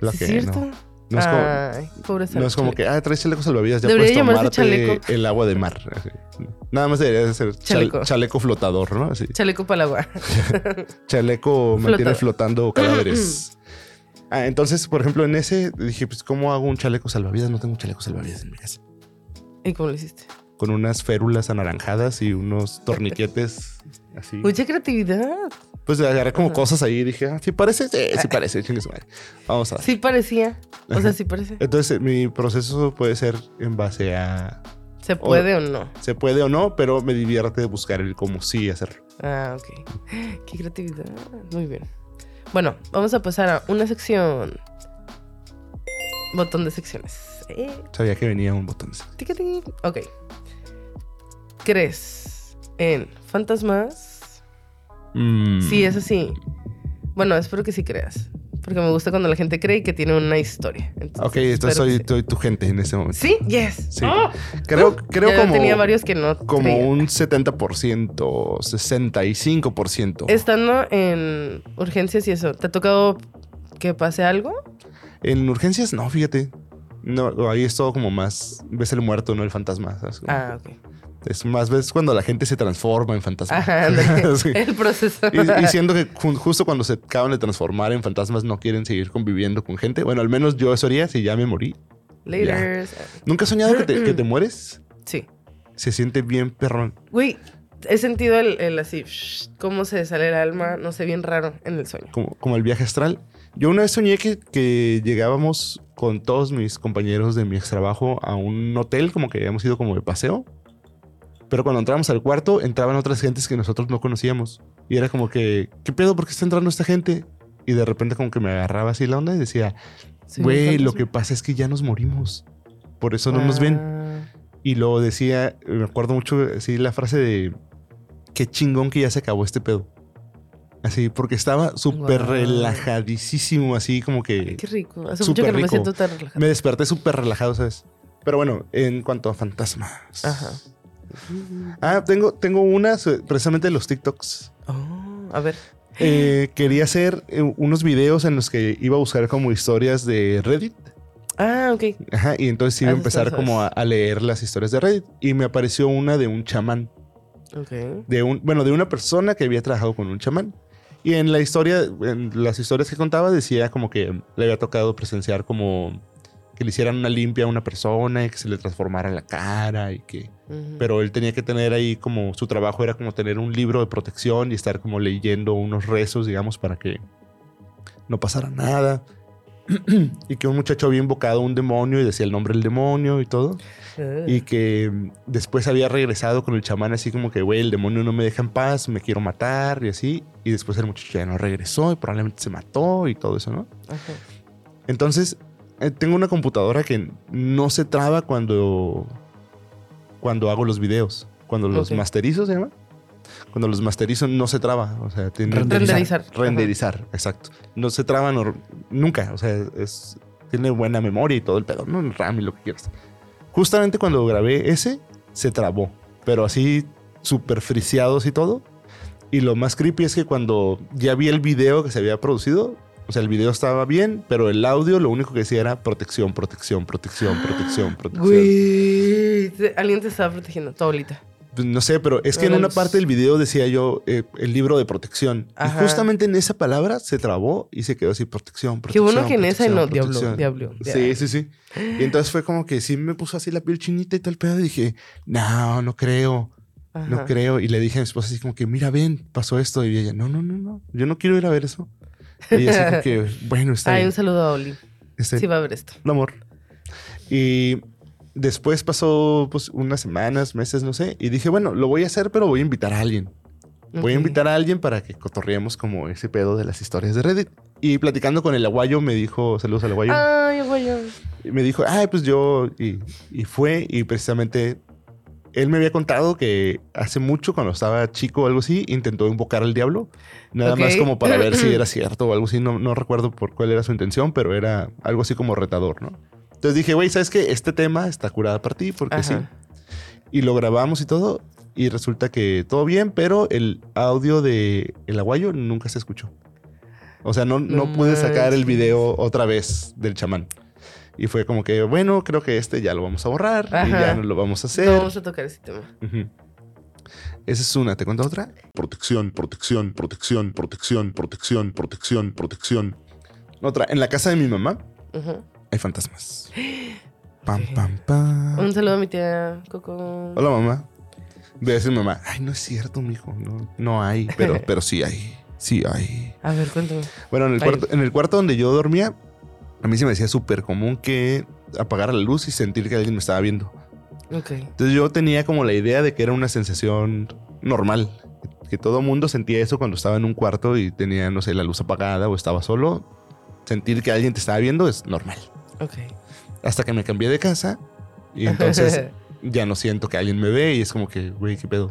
Speaker 1: Lo
Speaker 2: ¿Sí
Speaker 1: que
Speaker 2: ¿Es cierto?
Speaker 1: no. No es como,
Speaker 2: Ay, pobre
Speaker 1: no es como
Speaker 2: chaleco.
Speaker 1: que, ah, traes chaleco salvavidas, ya
Speaker 2: Debería
Speaker 1: puedes tomarte
Speaker 2: chaleco.
Speaker 1: el agua de mar. así. Nada más debería de ser chal-
Speaker 2: Chaleco.
Speaker 1: flotador, ¿no? Así.
Speaker 2: Chaleco para el agua.
Speaker 1: Chaleco mantiene flotando cadáveres. Ah, entonces, por ejemplo, en ese dije, pues, ¿cómo hago un chaleco salvavidas? No tengo un chaleco salvavidas en mi casa.
Speaker 2: ¿Y cómo lo hiciste?
Speaker 1: Con unas férulas anaranjadas y unos torniquetes así.
Speaker 2: Mucha creatividad.
Speaker 1: Pues agarré como
Speaker 2: Ajá.
Speaker 1: cosas ahí y dije, ah, sí parece, sí, sí parece. Vamos a ver.
Speaker 2: Sí parecía. O sea, sí parece.
Speaker 1: Entonces, mi proceso puede ser en base a
Speaker 2: ¿Se puede o no?
Speaker 1: se puede o no, pero me divierte buscar el cómo sí hacerlo.
Speaker 2: Ah, ok. Qué creatividad. Muy bien. Bueno, vamos a pasar a una sección. Botón de secciones. Eh,
Speaker 1: Sabía que venía un botón. así.
Speaker 2: tiquitín. Ok. ¿Crees en fantasmas?
Speaker 1: Mm,
Speaker 2: Sí, es así. Bueno, espero que sí creas. Porque me gusta cuando la gente cree que tiene una historia. Entonces,
Speaker 1: Ok, entonces soy,
Speaker 2: sí.
Speaker 1: soy tu gente en ese momento.
Speaker 2: ¿Sí? Yes.
Speaker 1: Sí.
Speaker 2: ¡Ah!
Speaker 1: Creo, creo
Speaker 2: Ya
Speaker 1: como,
Speaker 2: tenía varios que no
Speaker 1: como
Speaker 2: creían.
Speaker 1: un 70%, 65%.
Speaker 2: Estando en urgencias y eso, ¿te ha tocado que pase algo?
Speaker 1: En urgencias, no, fíjate. No, ahí es todo como más. Ves el muerto, no el fantasma.
Speaker 2: Ah, ok.
Speaker 1: Es más ves cuando la gente se transforma en fantasma.
Speaker 2: Ajá.
Speaker 1: Sí.
Speaker 2: el proceso.
Speaker 1: Y, y siendo que ju- justo cuando se acaban de transformar en fantasmas no quieren seguir conviviendo con gente. Bueno, al menos yo eso haría si ya me morí.
Speaker 2: Later.
Speaker 1: ¿Nunca has soñado que te, que te mueres?
Speaker 2: Sí.
Speaker 1: Se siente bien perrón.
Speaker 2: Güey, he sentido el, el así, shh, cómo se sale el alma, no sé, bien raro en el sueño.
Speaker 1: Como, como el viaje astral. Yo una vez soñé que, que llegábamos con todos mis compañeros de mi ex trabajo a un hotel, como que habíamos ido como de paseo. Pero cuando entramos al cuarto, entraban otras gentes que nosotros no conocíamos. Y era como que, ¿qué pedo? ¿Por qué está entrando esta gente? Y de repente como que me agarraba así la onda y decía, güey, lo que pasa es que ya nos morimos. Por eso no nos ven.
Speaker 2: Ah,
Speaker 1: Y luego decía, me acuerdo mucho así la frase de, qué chingón que ya se acabó este pedo. Así, porque estaba súper
Speaker 2: Guau.
Speaker 1: relajadísimo, así como que
Speaker 2: Qué rico. Hace mucho que no me siento tan relajada.
Speaker 1: me desperté súper relajado, ¿sabes? Pero bueno, en cuanto a fantasmas.
Speaker 2: Ajá.
Speaker 1: Ah, tengo, tengo una precisamente de los TikToks.
Speaker 2: Oh, a ver.
Speaker 1: Eh, quería hacer eh, unos videos en los que iba a buscar como historias de Reddit.
Speaker 2: Ah, ok.
Speaker 1: Ajá, y entonces iba a empezar como a, a leer las historias de Reddit. Y me apareció una de un chamán.
Speaker 2: Ok.
Speaker 1: de un, bueno, de una persona que había trabajado con un chamán. Y en la historia, en las historias que contaba, decía como que le había tocado presenciar como que le hicieran una limpia a una persona y que se le transformara la cara y que... Pero él tenía que tener ahí como su trabajo era como tener un libro de protección y estar como leyendo unos rezos, digamos, para que no pasara nada. y que un muchacho había invocado a un demonio y decía el nombre del demonio y todo. Y que después había regresado con el chamán así como que, güey, el demonio no me deja en paz, me quiero matar y así. Y después el muchacho ya no regresó y probablemente se mató y todo eso, ¿no? Entonces, tengo una computadora que no se traba cuando, cuando hago los videos. Cuando los
Speaker 2: Ok.
Speaker 1: masterizo, ¿se llama? Cuando los masterizo no se traba. O sea, tiene
Speaker 2: Renderizar.
Speaker 1: renderizar, exacto. No se traba nor- nunca. O sea, es, tiene buena memoria y todo el pedo, ¿no? RAM y lo que quieras. Justamente cuando grabé ese, se trabó. Pero así, súper friseados y todo. Y lo más creepy es que cuando ya vi el video que se había producido, o sea, el video estaba bien, pero el audio lo único que decía era protección, protección, protección, protección, protección.
Speaker 2: Te- Alguien te estaba protegiendo, tu abuelita.
Speaker 1: No sé, pero es que en una parte del video decía yo eh, el libro de protección.
Speaker 2: Ajá.
Speaker 1: Y justamente en esa palabra se trabó y se quedó así protección,
Speaker 2: Qué
Speaker 1: protección.
Speaker 2: bueno que en esa y no, diablo, diablo.
Speaker 1: Sí, sí, sí. Y entonces fue como que sí me puso así la piel chinita y todo el pedo. Y dije, no, no creo, no creo. Y le dije a mi esposa así como que, mira, ven, pasó esto. Y ella, no, no, no, no, yo no quiero ir a ver eso. Y así como que, bueno, está
Speaker 2: Ay,
Speaker 1: bien.
Speaker 2: un saludo a Oli.
Speaker 1: está
Speaker 2: Sí va a ver esto.
Speaker 1: un amor. Y después pasó pues unas semanas, meses, no sé. Y dije, bueno, lo voy a hacer, pero voy a invitar a alguien. Voy a invitar a alguien para que cotorreemos como ese pedo de las historias de Reddit. Y platicando con el aguayo me dijo, saludos al aguayo.
Speaker 2: Ay, güey.
Speaker 1: Y me dijo, ay, pues yo, y, y fue, y precisamente él me había contado que hace mucho, cuando estaba chico o algo así, intentó invocar al diablo. Nada más como para ver si era cierto o algo así. No, no recuerdo por cuál era su intención, pero era algo así como retador, ¿no? Entonces dije, güey, ¿sabes qué? Este tema está curado para ti, porque sí. Y lo grabamos y todo. Y resulta que todo bien, pero el audio de El Aguayo nunca se escuchó. O sea, no, no pude sacar el video otra vez del chamán. Y fue como que, bueno, creo que este ya lo vamos a borrar y ya no lo vamos a hacer.
Speaker 2: No vamos a tocar ese tema.
Speaker 1: Esa es una. ¿Te cuento otra?
Speaker 4: Protección, protección, protección, protección, protección, protección, protección.
Speaker 1: Otra. En la casa de mi mamá
Speaker 2: Ujú.
Speaker 1: hay fantasmas. Pam, pam, pam.
Speaker 2: Un saludo a mi tía Coco.
Speaker 1: Hola, mamá. Voy a decir mamá. Ay, no es cierto, mijo. No, no hay, pero, pero sí hay. Sí hay.
Speaker 2: A ver, cuéntame.
Speaker 1: Bueno, en el, cuarto, en el cuarto donde yo dormía, a mí se me decía súper común que apagara la luz y sentir que alguien me estaba viendo. Entonces yo tenía como la idea de que era una sensación normal. Que todo mundo sentía eso cuando estaba en un cuarto y tenía, no sé, la luz apagada o estaba solo. Sentir que alguien te estaba viendo es normal.
Speaker 2: Ok.
Speaker 1: Hasta que me cambié de casa y entonces ya no siento que alguien me ve y es como que, güey, qué pedo,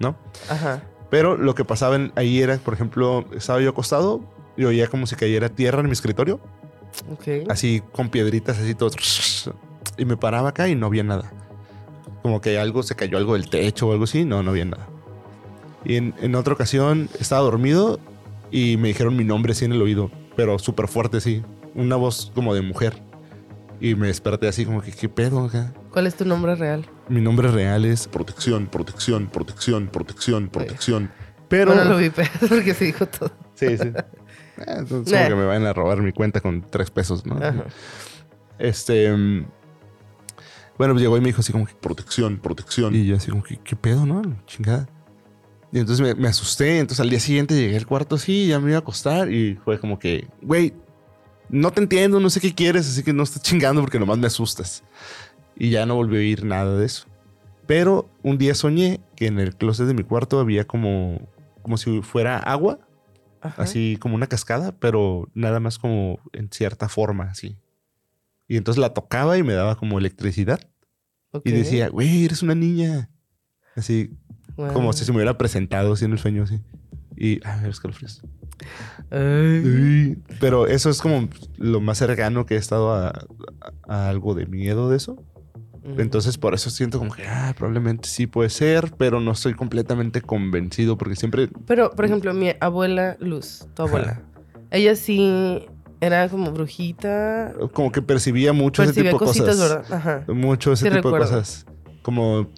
Speaker 1: ¿no?
Speaker 2: Ajá.
Speaker 1: Pero lo que pasaba ahí era, por ejemplo, estaba yo acostado y oía como si cayera tierra en mi escritorio,
Speaker 2: Ok.
Speaker 1: así con piedritas, así todo. Y me paraba acá y no había nada. Como que algo se cayó, algo del techo o algo así, no, no había nada. Y en, en otra ocasión estaba dormido y me dijeron mi nombre así en el oído, pero súper fuerte, sí. Una voz como de mujer. Y me desperté así como que, ¿qué pedo? acá?
Speaker 2: ¿Cuál es tu nombre real?
Speaker 1: Mi nombre real es...
Speaker 4: Protección, protección, protección, protección, protección.
Speaker 1: Pero...
Speaker 2: Bueno, lo vi porque se dijo todo.
Speaker 1: Sí, sí. Eh, como
Speaker 2: Nah.
Speaker 1: que me van a robar mi cuenta con tres pesos, ¿no?
Speaker 2: Ajá.
Speaker 1: Este. mm, Bueno, pues llegó y me dijo así como que.
Speaker 4: Protección, protección.
Speaker 1: Y yo así como que, ¿qué pedo, no? Chingada. Y entonces me, me asusté. Entonces al día siguiente llegué al cuarto, sí, ya me iba a acostar. Y fue como que, güey, no te entiendo, no sé qué quieres, así que no estés chingando porque nomás me asustas. Y ya no volví a oír nada de eso. Pero un día soñé que en el closet de mi cuarto había como, como si fuera agua,
Speaker 2: Ajá.
Speaker 1: así como una cascada, pero nada más como en cierta forma, así. Y entonces la tocaba y me daba como electricidad. Y decía, güey, eres una niña. Así,
Speaker 2: Wow.
Speaker 1: como si se me hubiera presentado así en el sueño, así. Y, a ver, escalofríos. Pero eso es como lo más cercano que he estado a, a- a algo de miedo de eso. Entonces, por eso siento como que, ah, probablemente sí puede ser, pero no estoy completamente convencido porque siempre...
Speaker 2: Pero, por ejemplo, mi abuela Luz, tu abuela, ella sí era como brujita.
Speaker 1: Como que percibía mucho ese
Speaker 2: Percibía
Speaker 1: tipo de cosas.
Speaker 2: ¿verdad? Ajá.
Speaker 1: Mucho ese
Speaker 2: Sí
Speaker 1: tipo de cosas. Como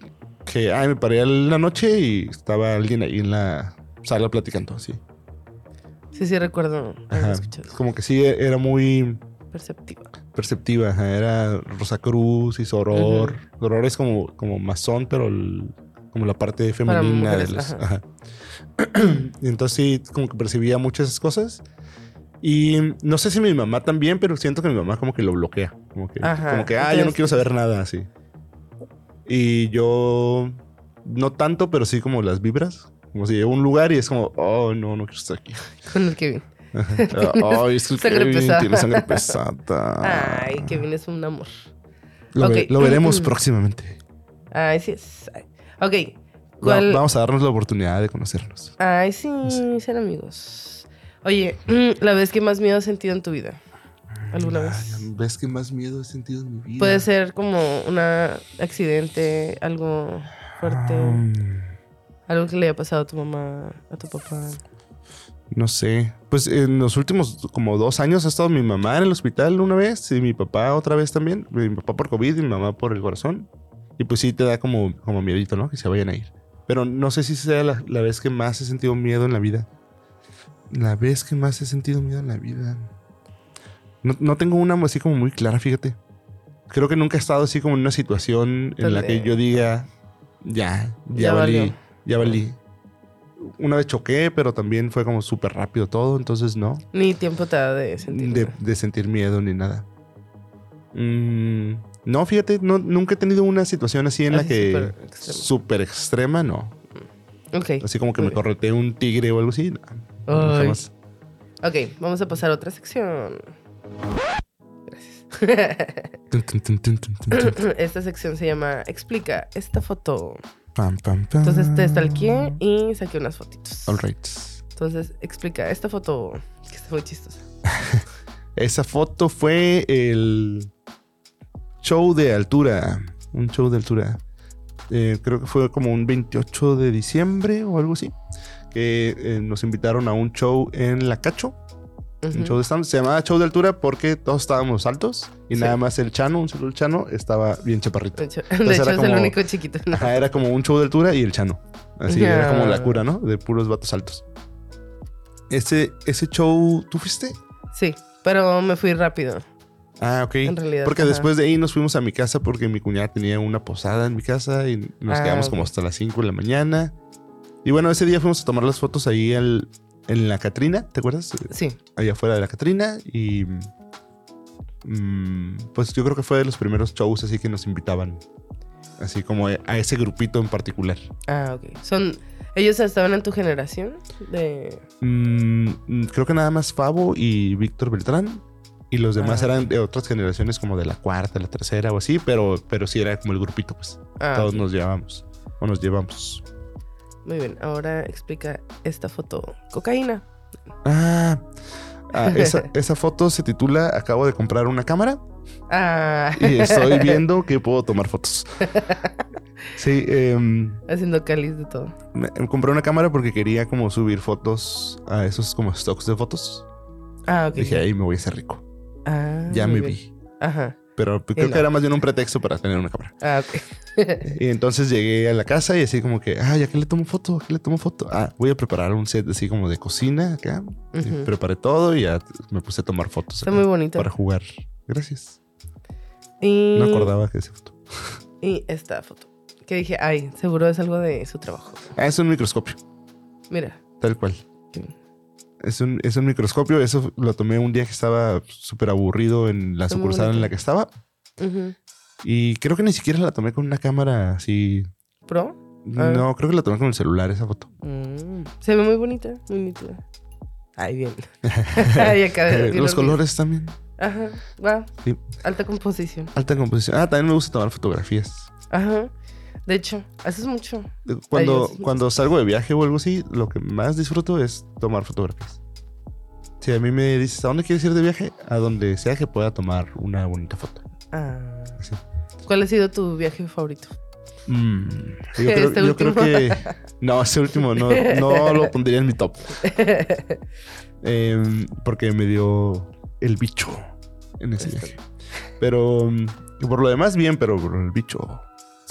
Speaker 1: que, ay, me paré en la noche y estaba alguien ahí en la sala platicando, así.
Speaker 2: Sí, sí, recuerdo.
Speaker 1: Ajá.
Speaker 2: escuchado.
Speaker 1: Como que sí era muy
Speaker 2: Perceptiva.
Speaker 1: Perceptiva. ajá. Era Rosacruz y Soror. Soror es como, como masón, pero el- como la parte femenina de
Speaker 2: mujeres,
Speaker 1: las.
Speaker 2: ajá.
Speaker 1: ajá. y entonces sí, como que percibía muchas esas cosas. Y no sé si mi mamá también, pero siento que mi mamá como que lo bloquea. Como que,
Speaker 2: Ajá,
Speaker 1: como que ah, yo no quiero saber nada así. Y yo no tanto, pero sí como las vibras. Como si llego a un lugar y es como, oh, no, no quiero estar aquí.
Speaker 2: Con el Kevin.
Speaker 1: Ay, es que
Speaker 2: Sangre
Speaker 1: Kevin
Speaker 2: pesada.
Speaker 1: tiene sangre pesada.
Speaker 2: Ay, Kevin es un amor.
Speaker 1: Lo, ve-
Speaker 2: Ok.
Speaker 1: lo veremos próximamente.
Speaker 2: Ay, sí es. Ok. ¿Cuál?
Speaker 1: vamos a darnos la oportunidad de conocernos.
Speaker 2: Ay, sí, ser amigos. Oye, la vez que más miedo has sentido en tu vida. ¿Alguna vez?
Speaker 1: Ay, ¿Ves que más miedo he sentido en mi vida?
Speaker 2: Puede ser como un accidente, algo fuerte,
Speaker 1: Mm,
Speaker 2: algo que le haya pasado a tu mamá, a tu papá.
Speaker 1: No sé. Pues en los últimos como dos años ha estado mi mamá en el hospital una vez y mi papá otra vez también. Mi papá por COVID y mi mamá por el corazón. Y pues sí te da como, como miedito, ¿no? Que se vayan a ir. Pero no sé si sea la, la vez que más he sentido miedo en la vida. La vez que más he sentido miedo en la vida. No, no tengo una así como muy clara, fíjate. Creo que nunca he estado así como en una situación en la que yo diga, ya, ya,
Speaker 2: Ya
Speaker 1: valí,
Speaker 2: valió.
Speaker 1: ya valí. Una vez choqué, pero también fue como súper rápido todo, entonces no.
Speaker 2: Ni tiempo te da de sentir.
Speaker 1: De, de sentir miedo ni nada. Mm, no, fíjate, no, nunca he tenido una situación así en la que
Speaker 2: súper extrema.
Speaker 1: no.
Speaker 2: Ok.
Speaker 1: Así como que me correteé un tigre o algo así. no.
Speaker 2: Ok, vamos a pasar a otra sección. Gracias. Esta sección se llama Explica esta foto.
Speaker 1: Pam, pam, pam.
Speaker 2: Entonces te y saqué unas fotitos.
Speaker 1: All right.
Speaker 2: Entonces, explica esta foto que está muy chistosa.
Speaker 1: Esa foto fue el show de altura. Un show de altura. Eh, creo que fue como un 28 de diciembre o algo así. Que eh, nos invitaron a un show en La Cacho. Un
Speaker 2: Ujú.
Speaker 1: show de stand. Se llamaba show de altura porque todos estábamos altos. Y
Speaker 2: Sí.
Speaker 1: nada más el Chano, un solo el Chano, estaba bien chaparrito.
Speaker 2: De hecho, de hecho
Speaker 1: era
Speaker 2: es el
Speaker 1: como-
Speaker 2: único chiquito. ¿no?
Speaker 1: Ajá, era como un show de altura y el Chano. Así
Speaker 2: Ya.
Speaker 1: era como la cura, ¿no? De puros vatos altos. Ese, ese show, ¿tú fuiste?
Speaker 2: Sí, pero me fui rápido.
Speaker 1: Ah, ok.
Speaker 2: En realidad,
Speaker 1: Porque
Speaker 2: ajá.
Speaker 1: después de ahí nos fuimos a mi casa porque mi cuñada tenía una posada en mi casa y nos
Speaker 2: Ah,
Speaker 1: quedamos como
Speaker 2: ok.
Speaker 1: hasta las 5 de la mañana. Y bueno, ese día fuimos a tomar las fotos ahí al- en la Catrina, ¿te acuerdas?
Speaker 2: Sí.
Speaker 1: Allá afuera de la Catrina y... mm, pues yo creo que fue de los primeros shows así que nos invitaban. Así como a ese grupito en particular.
Speaker 2: Ah, ok. Son. ¿Ellos estaban en tu generación? De.
Speaker 1: Mm, creo que nada más Favo y Víctor Beltrán. Y los demás
Speaker 2: Ah.
Speaker 1: eran de otras generaciones como de la cuarta, la tercera o así, pero, pero sí era como el grupito, pues.
Speaker 2: Ah,
Speaker 1: Todos nos llevamos. O nos llevamos.
Speaker 2: Muy bien. Ahora explica esta foto. Cocaína.
Speaker 1: Ah, ah, esa, esa foto se titula Acabo de comprar una cámara
Speaker 2: Ah.
Speaker 1: y estoy viendo que puedo tomar fotos. Sí, em,
Speaker 2: Haciendo cáliz de todo.
Speaker 1: me, me compré una cámara porque quería como subir fotos a esos como stocks de fotos.
Speaker 2: Ah, ok.
Speaker 1: Dije, ahí me voy a hacer rico.
Speaker 2: Ah,
Speaker 1: Ya me
Speaker 2: bien.
Speaker 1: vi.
Speaker 2: Ajá.
Speaker 1: Pero creo que era más bien un pretexto para tener una cámara.
Speaker 2: Ah, ok.
Speaker 1: Y entonces llegué a la casa y así como que, ah, ya que le tomo foto, ¿a qué le tomo foto? Ah, voy a preparar un set así como de cocina acá.
Speaker 2: Ujú.
Speaker 1: preparé todo y ya me puse a tomar fotos
Speaker 2: Está muy bonito.
Speaker 1: para jugar. Gracias.
Speaker 2: Y,
Speaker 1: No acordaba que esa foto.
Speaker 2: y esta foto. Que dije, ay, seguro es algo de su trabajo.
Speaker 1: Ah, es un microscopio,
Speaker 2: Mira.
Speaker 1: tal cual.
Speaker 2: Sí.
Speaker 1: Es un, es un microscopio. Eso lo tomé un día que estaba súper aburrido en la sucursal en la que estaba.
Speaker 2: Ujú.
Speaker 1: Y creo que ni siquiera la tomé con una cámara así.
Speaker 2: ¿Pro?
Speaker 1: No, creo que la tomé con el celular esa foto.
Speaker 2: Mm, Se ve muy bonita, muy nítida. Ay, bien. Ay, acá,
Speaker 1: Eh,
Speaker 2: bien
Speaker 1: Los colores también.
Speaker 2: Ajá, va.
Speaker 1: Sí.
Speaker 2: Alta composición.
Speaker 1: Alta composición. Ah, también me gusta tomar fotografías.
Speaker 2: Ajá. De hecho, haces mucho.
Speaker 1: Cuando,
Speaker 2: Ay, Dios.
Speaker 1: cuando salgo de viaje o algo así, lo que más disfruto es tomar fotografías. Si a mí me dices, ¿a dónde quieres ir de viaje? A donde sea que pueda tomar una bonita foto.
Speaker 2: Ah.
Speaker 1: Sí.
Speaker 2: ¿Cuál ha sido tu viaje favorito?
Speaker 1: Mm, yo creo,
Speaker 2: Este
Speaker 1: yo creo que... No, ese último no, no lo pondría en mi top. Em, porque me dio el bicho en ese
Speaker 2: Está
Speaker 1: viaje. Pero mm, por lo demás, bien, pero por el bicho...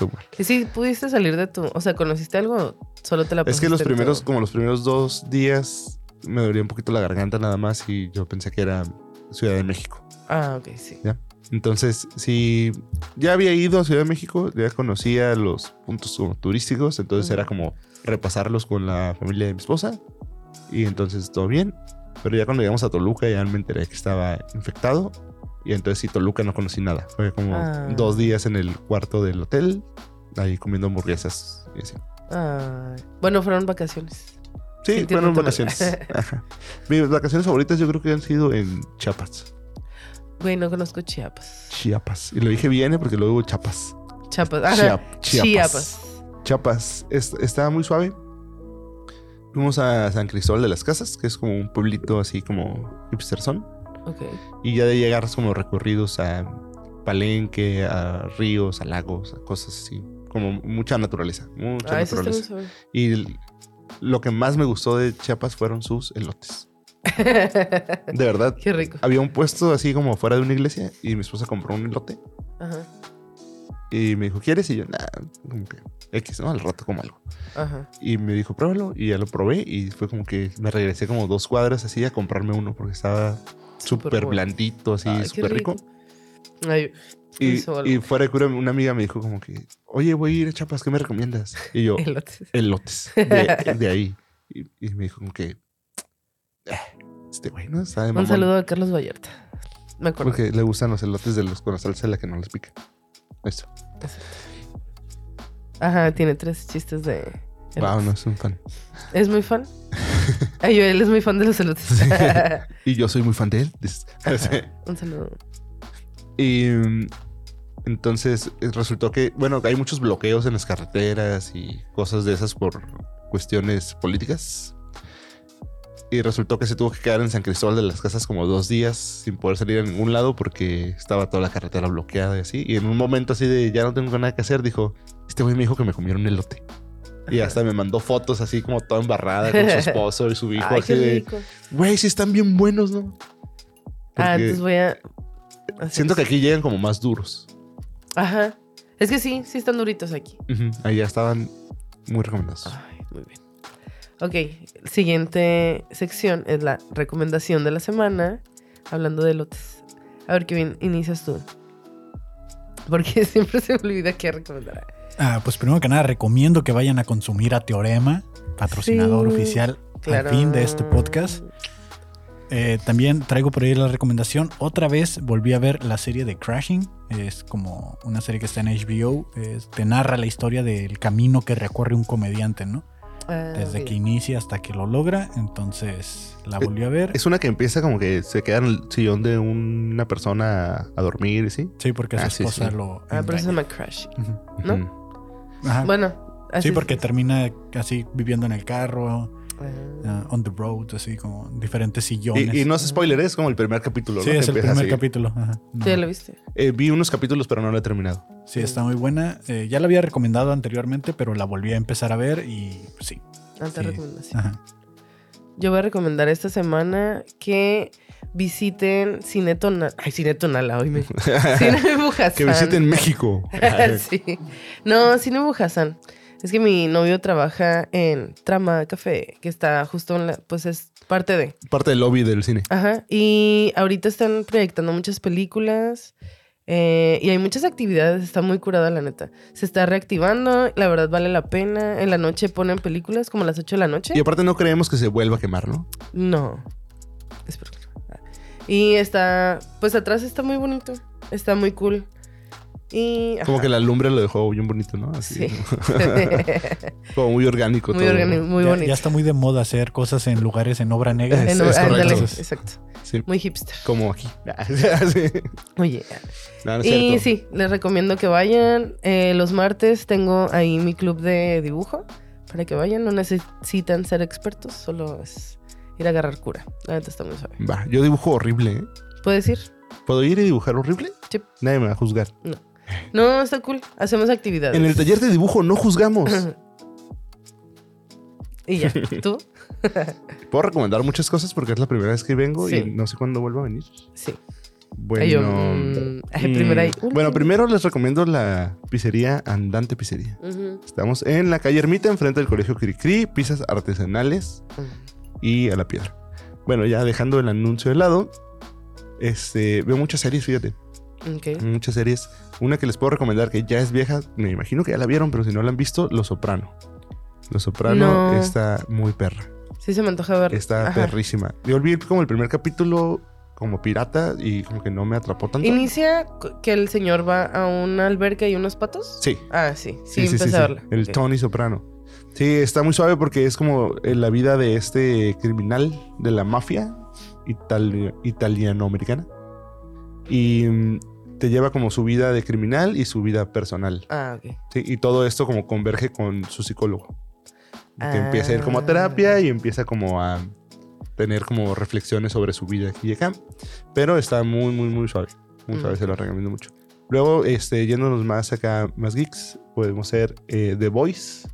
Speaker 1: mal.
Speaker 2: ¿Y si pudiste salir de tu... O sea, ¿conociste algo? Solo te la
Speaker 1: Es que los primeros,
Speaker 2: tu-
Speaker 1: como los primeros dos días, me dolía un poquito la garganta nada más y yo pensé que era Ciudad de México.
Speaker 2: Ah, ok, sí.
Speaker 1: Entonces, si ya había ido a Ciudad de México, ya conocía los puntos como turísticos, entonces
Speaker 2: Ujú.
Speaker 1: era como repasarlos con la familia de mi esposa y entonces todo bien. Pero ya cuando llegamos a Toluca ya me enteré que estaba infectado y entonces sí, Toluca no conocí nada. Fue como
Speaker 2: Ah.
Speaker 1: dos días en el cuarto del hotel, ahí comiendo hamburguesas y así.
Speaker 2: Bueno, fueron vacaciones.
Speaker 1: Sí, fueron vacaciones. Ajá. Mis vacaciones favoritas yo creo que han sido en Chiapas.
Speaker 2: Güey, no conozco Chiapas.
Speaker 1: Chiapas. Y lo dije bien ¿eh? porque luego Chiapas.
Speaker 2: Chiapas. Ajá. Chiapas.
Speaker 1: Chiapas. Chiapas. Es- estaba muy suave. Fuimos a San Cristóbal de las Casas, que es como un pueblito así como hipsterzón.
Speaker 2: Ok.
Speaker 1: Y ya de llegar como recorridos a Palenque, a ríos, a lagos, a cosas así. Como mucha naturaleza. Mucha
Speaker 2: Ah,
Speaker 1: naturaleza. Y el- lo que más me gustó de Chiapas fueron sus elotes. De verdad.
Speaker 2: Qué rico.
Speaker 1: Había un puesto así como fuera de una iglesia y mi esposa compró un elote
Speaker 2: Ajá.
Speaker 1: y me dijo, ¿quieres? Y yo, nada, como que X, ¿no? Al rato como algo.
Speaker 2: Ajá.
Speaker 1: Y me dijo, pruébalo y ya lo probé y fue como que me regresé como dos cuadras así a comprarme uno porque estaba súper blandito, así, súper rico.
Speaker 2: Ay,
Speaker 1: Y, y fuera de cura, una amiga me dijo como que, oye, voy a ir a Chiapas, ¿qué me recomiendas? Y yo,
Speaker 2: elotes.
Speaker 1: elotes, de, de ahí. Y, y me dijo como que, "Eh, este güey, ¿no? De
Speaker 2: Un
Speaker 1: mamón".
Speaker 2: saludo a Carlos Vallarta. Me acuerdo.
Speaker 1: Porque le gustan los elotes de los con la salsa la que no les pica. Eso.
Speaker 2: Ajá, tiene tres chistes de.
Speaker 1: Wow,
Speaker 2: elotes.
Speaker 1: no es un fan.
Speaker 2: ¿Es muy fan? Ay, yo, él es muy fan de los elotes.
Speaker 1: Y yo soy muy fan de él.
Speaker 2: Un saludo.
Speaker 1: Y mm, entonces eh, resultó que, bueno, hay muchos bloqueos en las carreteras y cosas de esas por cuestiones políticas. Y resultó que se tuvo que quedar en San Cristóbal de las Casas como dos días sin poder salir a ningún lado porque estaba toda la carretera bloqueada y así. Y en un momento así de ya no tengo nada que hacer, dijo, este güey me dijo que me comieron un elote. Y hasta me mandó fotos así como toda embarrada con su esposo y su hijo.
Speaker 2: Ay,
Speaker 1: así
Speaker 2: qué
Speaker 1: de, güey, sí están bien buenos, ¿no?
Speaker 2: Ah, entonces voy a.
Speaker 1: siento que aquí llegan como más duros.
Speaker 2: Ajá. Es que sí, sí están duritos aquí.
Speaker 1: Ujú, Allá estaban muy recomendados.
Speaker 2: Ay, muy bien. Ok, siguiente sección es la recomendación de la semana, hablando de lotes. A ver, Kevin, inicias tú. Porque siempre se me olvida qué recomendar.
Speaker 3: Ah, pues primero que nada, recomiendo que vayan a consumir a Teorema, patrocinador
Speaker 2: Sí,
Speaker 3: oficial
Speaker 2: Claro.
Speaker 3: al fin de este podcast. Eh, también traigo por ahí la recomendación. Otra vez volví a ver la serie de Crashing. Es como una serie que está en HBO. Es- te narra la historia del camino que recorre un comediante, ¿no?
Speaker 2: Ah,
Speaker 3: Desde que inicia hasta que lo logra. Entonces la volví a ver.
Speaker 1: Es una que empieza como que se queda en el sillón de una persona a, dormir, ¿sí?
Speaker 3: Sí, porque su
Speaker 1: Ah,
Speaker 3: esposa
Speaker 1: sí.
Speaker 3: lo.
Speaker 2: Ah, pero se llama Crash.
Speaker 3: Ujú.
Speaker 2: ¿No?
Speaker 3: Ajá.
Speaker 2: Bueno, así
Speaker 3: sí, porque termina así viviendo en el carro,
Speaker 2: Ah.
Speaker 3: ah, on the road, así como diferentes sillones.
Speaker 1: Y, y no es spoiler, es como el primer capítulo.
Speaker 3: Sí,
Speaker 1: ¿no?
Speaker 3: es
Speaker 1: Que
Speaker 3: el primer
Speaker 1: así.
Speaker 3: capítulo. ajá. No.
Speaker 2: ¿Sí, ya lo viste?
Speaker 1: Eh, vi unos capítulos, pero no lo he terminado.
Speaker 3: Sí, está muy buena. Eh, ya la había recomendado anteriormente, pero la volví a empezar a ver y sí.
Speaker 2: Alta
Speaker 3: Sí.
Speaker 2: recomendación.
Speaker 3: Ajá.
Speaker 2: Yo voy a recomendar esta semana que visiten Cine Tonala. Ay, Cine Tonala, hoy me. Cine Bujasán.
Speaker 1: que visiten México.
Speaker 2: sí. No, Cine Bujasán. Es que mi novio trabaja en Trama Café, que está justo en la. Pues es parte de.
Speaker 1: Parte del lobby del cine.
Speaker 2: Ajá. Y ahorita están proyectando muchas películas. eh, y hay muchas actividades, está muy curada la neta. Se está reactivando, la verdad vale la pena. En la noche ponen películas como a las 8 de la noche.
Speaker 1: Y aparte no creemos que se vuelva a quemar, ¿no?
Speaker 2: No. Espero. Y está, pues atrás está muy bonito. Está muy cool. Y.
Speaker 1: Como
Speaker 2: ajá.
Speaker 1: que la lumbre lo dejó bien bonito, ¿no? Así.
Speaker 2: Sí.
Speaker 1: como muy orgánico
Speaker 2: muy
Speaker 1: todo.
Speaker 2: orgánico, muy
Speaker 3: ya,
Speaker 2: bonito.
Speaker 3: ya está muy de moda hacer cosas en lugares en obra negra.
Speaker 1: Es-
Speaker 2: En-
Speaker 1: es
Speaker 2: exacto.
Speaker 1: Sí,
Speaker 2: Muy hipster.
Speaker 1: como aquí. Sí.
Speaker 2: Oye.
Speaker 1: No, no es
Speaker 2: y
Speaker 1: cierto.
Speaker 2: sí, les recomiendo que vayan. Eh, los martes tengo ahí mi club de dibujo. Para que vayan, no necesitan ser expertos, solo es ir a agarrar cura. La neta está muy suave.
Speaker 1: Va, yo dibujo horrible, ¿eh?
Speaker 2: ¿Puedes ir?
Speaker 1: ¿Puedo ir y dibujar horrible?
Speaker 2: Sí.
Speaker 1: Nadie me va a juzgar.
Speaker 2: No, está cool. Hacemos actividades.
Speaker 1: En el taller de dibujo no juzgamos.
Speaker 2: y ya. ¿Tú?
Speaker 1: Puedo recomendar muchas cosas porque es la primera vez que vengo
Speaker 2: Sí.
Speaker 1: y no sé cuándo vuelvo a venir.
Speaker 2: Sí.
Speaker 1: Bueno,
Speaker 2: Ay, yo, mm, ay, primero hay-
Speaker 1: bueno, primero les recomiendo la pizzería Andante Pizzería. Estamos en la calle Ermita, enfrente del colegio Cricri, pizzas artesanales y a la piedra. Bueno, ya dejando el anuncio de lado, este, veo muchas series, fíjate,
Speaker 2: Ok.
Speaker 1: muchas series. Una que les puedo recomendar que ya es vieja, me imagino que ya la vieron, pero si no la han visto, Los Soprano. Los Soprano
Speaker 2: No.
Speaker 1: está muy perra.
Speaker 2: Sí se me antoja ver.
Speaker 1: Está
Speaker 2: Ajá.
Speaker 1: perrísima. Yo vi como el primer capítulo como pirata y como que no me atrapó tanto.
Speaker 2: Inicia que el señor va a una alberca y unos patos.
Speaker 1: Sí.
Speaker 2: Ah, sí. Sí,
Speaker 1: Sí, sí. El. Tony Soprano. Sí, está muy suave porque es como eh, la vida de este criminal de la mafia itali- italiano-americana. Y mm, te lleva como su vida de criminal y su vida personal.
Speaker 2: Ah, ok.
Speaker 1: Sí, y todo esto como converge con su psicólogo. Que
Speaker 2: Ah.
Speaker 1: empieza a ir como a terapia y empieza como a tener como reflexiones sobre su vida aquí y acá. Pero está muy, muy, muy suave. Muy suave, se lo recomiendo mucho. Luego, este, yéndonos más acá, más geeks, podemos ser eh, The Voice.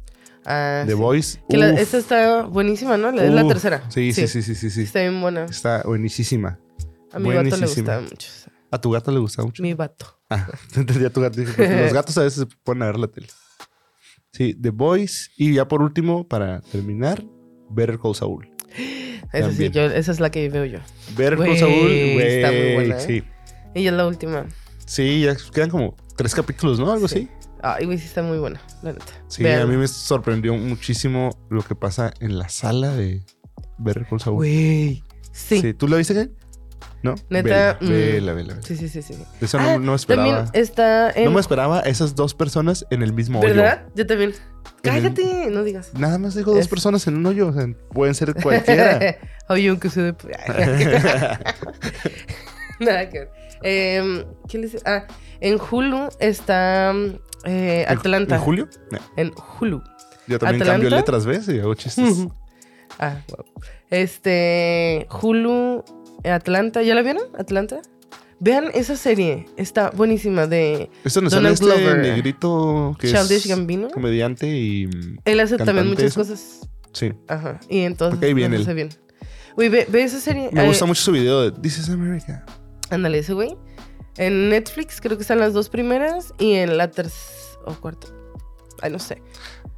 Speaker 2: Ah,
Speaker 1: The
Speaker 2: sí.
Speaker 1: Voice.
Speaker 2: Que la- esta está buenísima, ¿no? La- Es la
Speaker 1: uf.
Speaker 2: tercera.
Speaker 1: Sí, sí, sí, sí, sí, sí.
Speaker 2: Está bien buena.
Speaker 1: Está buenísima.
Speaker 2: A mi gato le gustaba mucho.
Speaker 1: ¿A tu gato le gusta mucho?
Speaker 2: Mi vato.
Speaker 1: Ah, entendí a tu gato. Los gatos a veces se ponen a ver la tele. Sí, The Voice. Y ya por último, para terminar, Better Call Saul.
Speaker 2: Esa sí, yo, esa es la que veo yo.
Speaker 1: Better Call Saul, güey.
Speaker 2: está muy buena, ¿eh?
Speaker 1: Sí.
Speaker 2: Ella es la última.
Speaker 1: Sí, ya quedan como tres capítulos, ¿no? Algo
Speaker 2: Sí.
Speaker 1: así.
Speaker 2: Ay, güey, sí está muy buena, la neta.
Speaker 1: Sí,
Speaker 2: Vean.
Speaker 1: a mí me sorprendió muchísimo lo que pasa en la sala de Better Call Saul.
Speaker 2: Güey. Sí.
Speaker 1: Sí. ¿Tú lo viste, qué? ¿No?
Speaker 2: Neta,
Speaker 1: Vela,
Speaker 2: mm.
Speaker 1: vela, vela, vela.
Speaker 2: Sí, sí, sí, sí.
Speaker 1: Eso
Speaker 2: Ah,
Speaker 1: no, no esperaba.
Speaker 2: También está en...
Speaker 1: No me esperaba esas dos personas en el mismo hoyo.
Speaker 2: ¿Verdad? Yo también.
Speaker 1: El-
Speaker 2: Cállate, no digas.
Speaker 1: Nada más digo dos
Speaker 2: Es-
Speaker 1: personas en un hoyo. O sea, pueden ser cualquiera.
Speaker 2: Oye, aunque se de... Nada que ver. Em, ¿Qué les Ah, en Hulu está eh,
Speaker 1: ¿En-
Speaker 2: Atlanta.
Speaker 1: ¿En julio? No.
Speaker 2: En Hulu.
Speaker 1: Yo también
Speaker 2: ¿Atlanta?
Speaker 1: cambio letras, ¿ves? Y hago chistes.
Speaker 2: Ah, wow. Este. Hulu. Atlanta. ¿Ya la vieron? Atlanta. Vean esa serie. Está buenísima. De.
Speaker 1: Esto sale
Speaker 2: Donald
Speaker 1: este
Speaker 2: Glover.
Speaker 1: negrito que
Speaker 2: Childish
Speaker 1: es
Speaker 2: Gambino.
Speaker 1: comediante y...
Speaker 2: Él hace también muchas
Speaker 1: eso.
Speaker 2: cosas.
Speaker 1: Sí.
Speaker 2: Ajá. Y entonces.
Speaker 1: Ok, bien
Speaker 2: lo
Speaker 1: él.
Speaker 2: bien. Uy, ve, ve esa serie.
Speaker 1: Me
Speaker 2: Eh,
Speaker 1: gusta mucho su video de This is America.
Speaker 2: Ándale, ese güey. En Netflix creo que están las dos primeras. Y en la tercera o cuarta. Ay, no sé.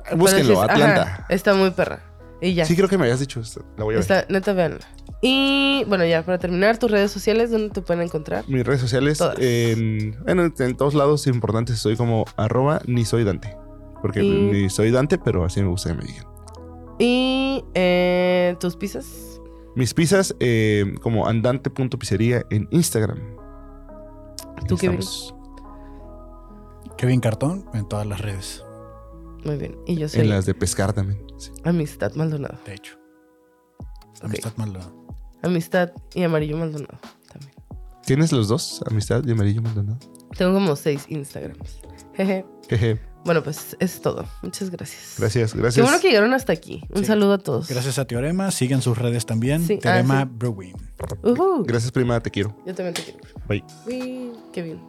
Speaker 2: Pero
Speaker 1: Búsquenlo,
Speaker 2: es-
Speaker 1: Atlanta.
Speaker 2: ajá, está muy perra. Y ya.
Speaker 1: Sí, creo que me habías dicho esto. La voy a ver.
Speaker 2: Neta, veanla. Y bueno, ya para terminar, tus redes sociales, ¿dónde te pueden encontrar?
Speaker 1: Mis redes sociales,
Speaker 2: Todas.
Speaker 1: en, en todos lados importantes estoy como arroba ni soy Dante. Porque
Speaker 2: Y-
Speaker 1: ni soy Dante, pero así me gusta que me digan.
Speaker 2: Y eh, tus pizzas.
Speaker 1: Mis pizzas eh, como andante.pizzería en Instagram.
Speaker 2: ¿Tú qué
Speaker 1: Estamos
Speaker 3: Kevin Cartón en todas las redes,
Speaker 2: Muy bien. Y yo soy
Speaker 1: En las de pescar también. sí.
Speaker 2: Amistad Maldonado.
Speaker 3: de hecho. Amistad Maldonado.
Speaker 2: Amistad y Amarillo Maldonado también.
Speaker 1: ¿Tienes los dos? Amistad y amarillo Maldonado.
Speaker 2: Tengo como seis Instagrams. Jeje.
Speaker 1: Jeje.
Speaker 2: Bueno, pues es todo. Muchas gracias.
Speaker 1: Gracias,
Speaker 2: Qué
Speaker 1: gracias.
Speaker 2: bueno que llegaron hasta aquí. Un
Speaker 3: Sí.
Speaker 2: saludo a todos.
Speaker 3: Gracias a Teorema. Sigan sus redes también.
Speaker 2: Sí, ah,
Speaker 3: Teorema
Speaker 2: sí.
Speaker 3: Brewing.
Speaker 2: Ujú.
Speaker 1: Gracias, prima, te quiero.
Speaker 2: Yo también te quiero.
Speaker 1: Bye.
Speaker 2: Uy, qué bien.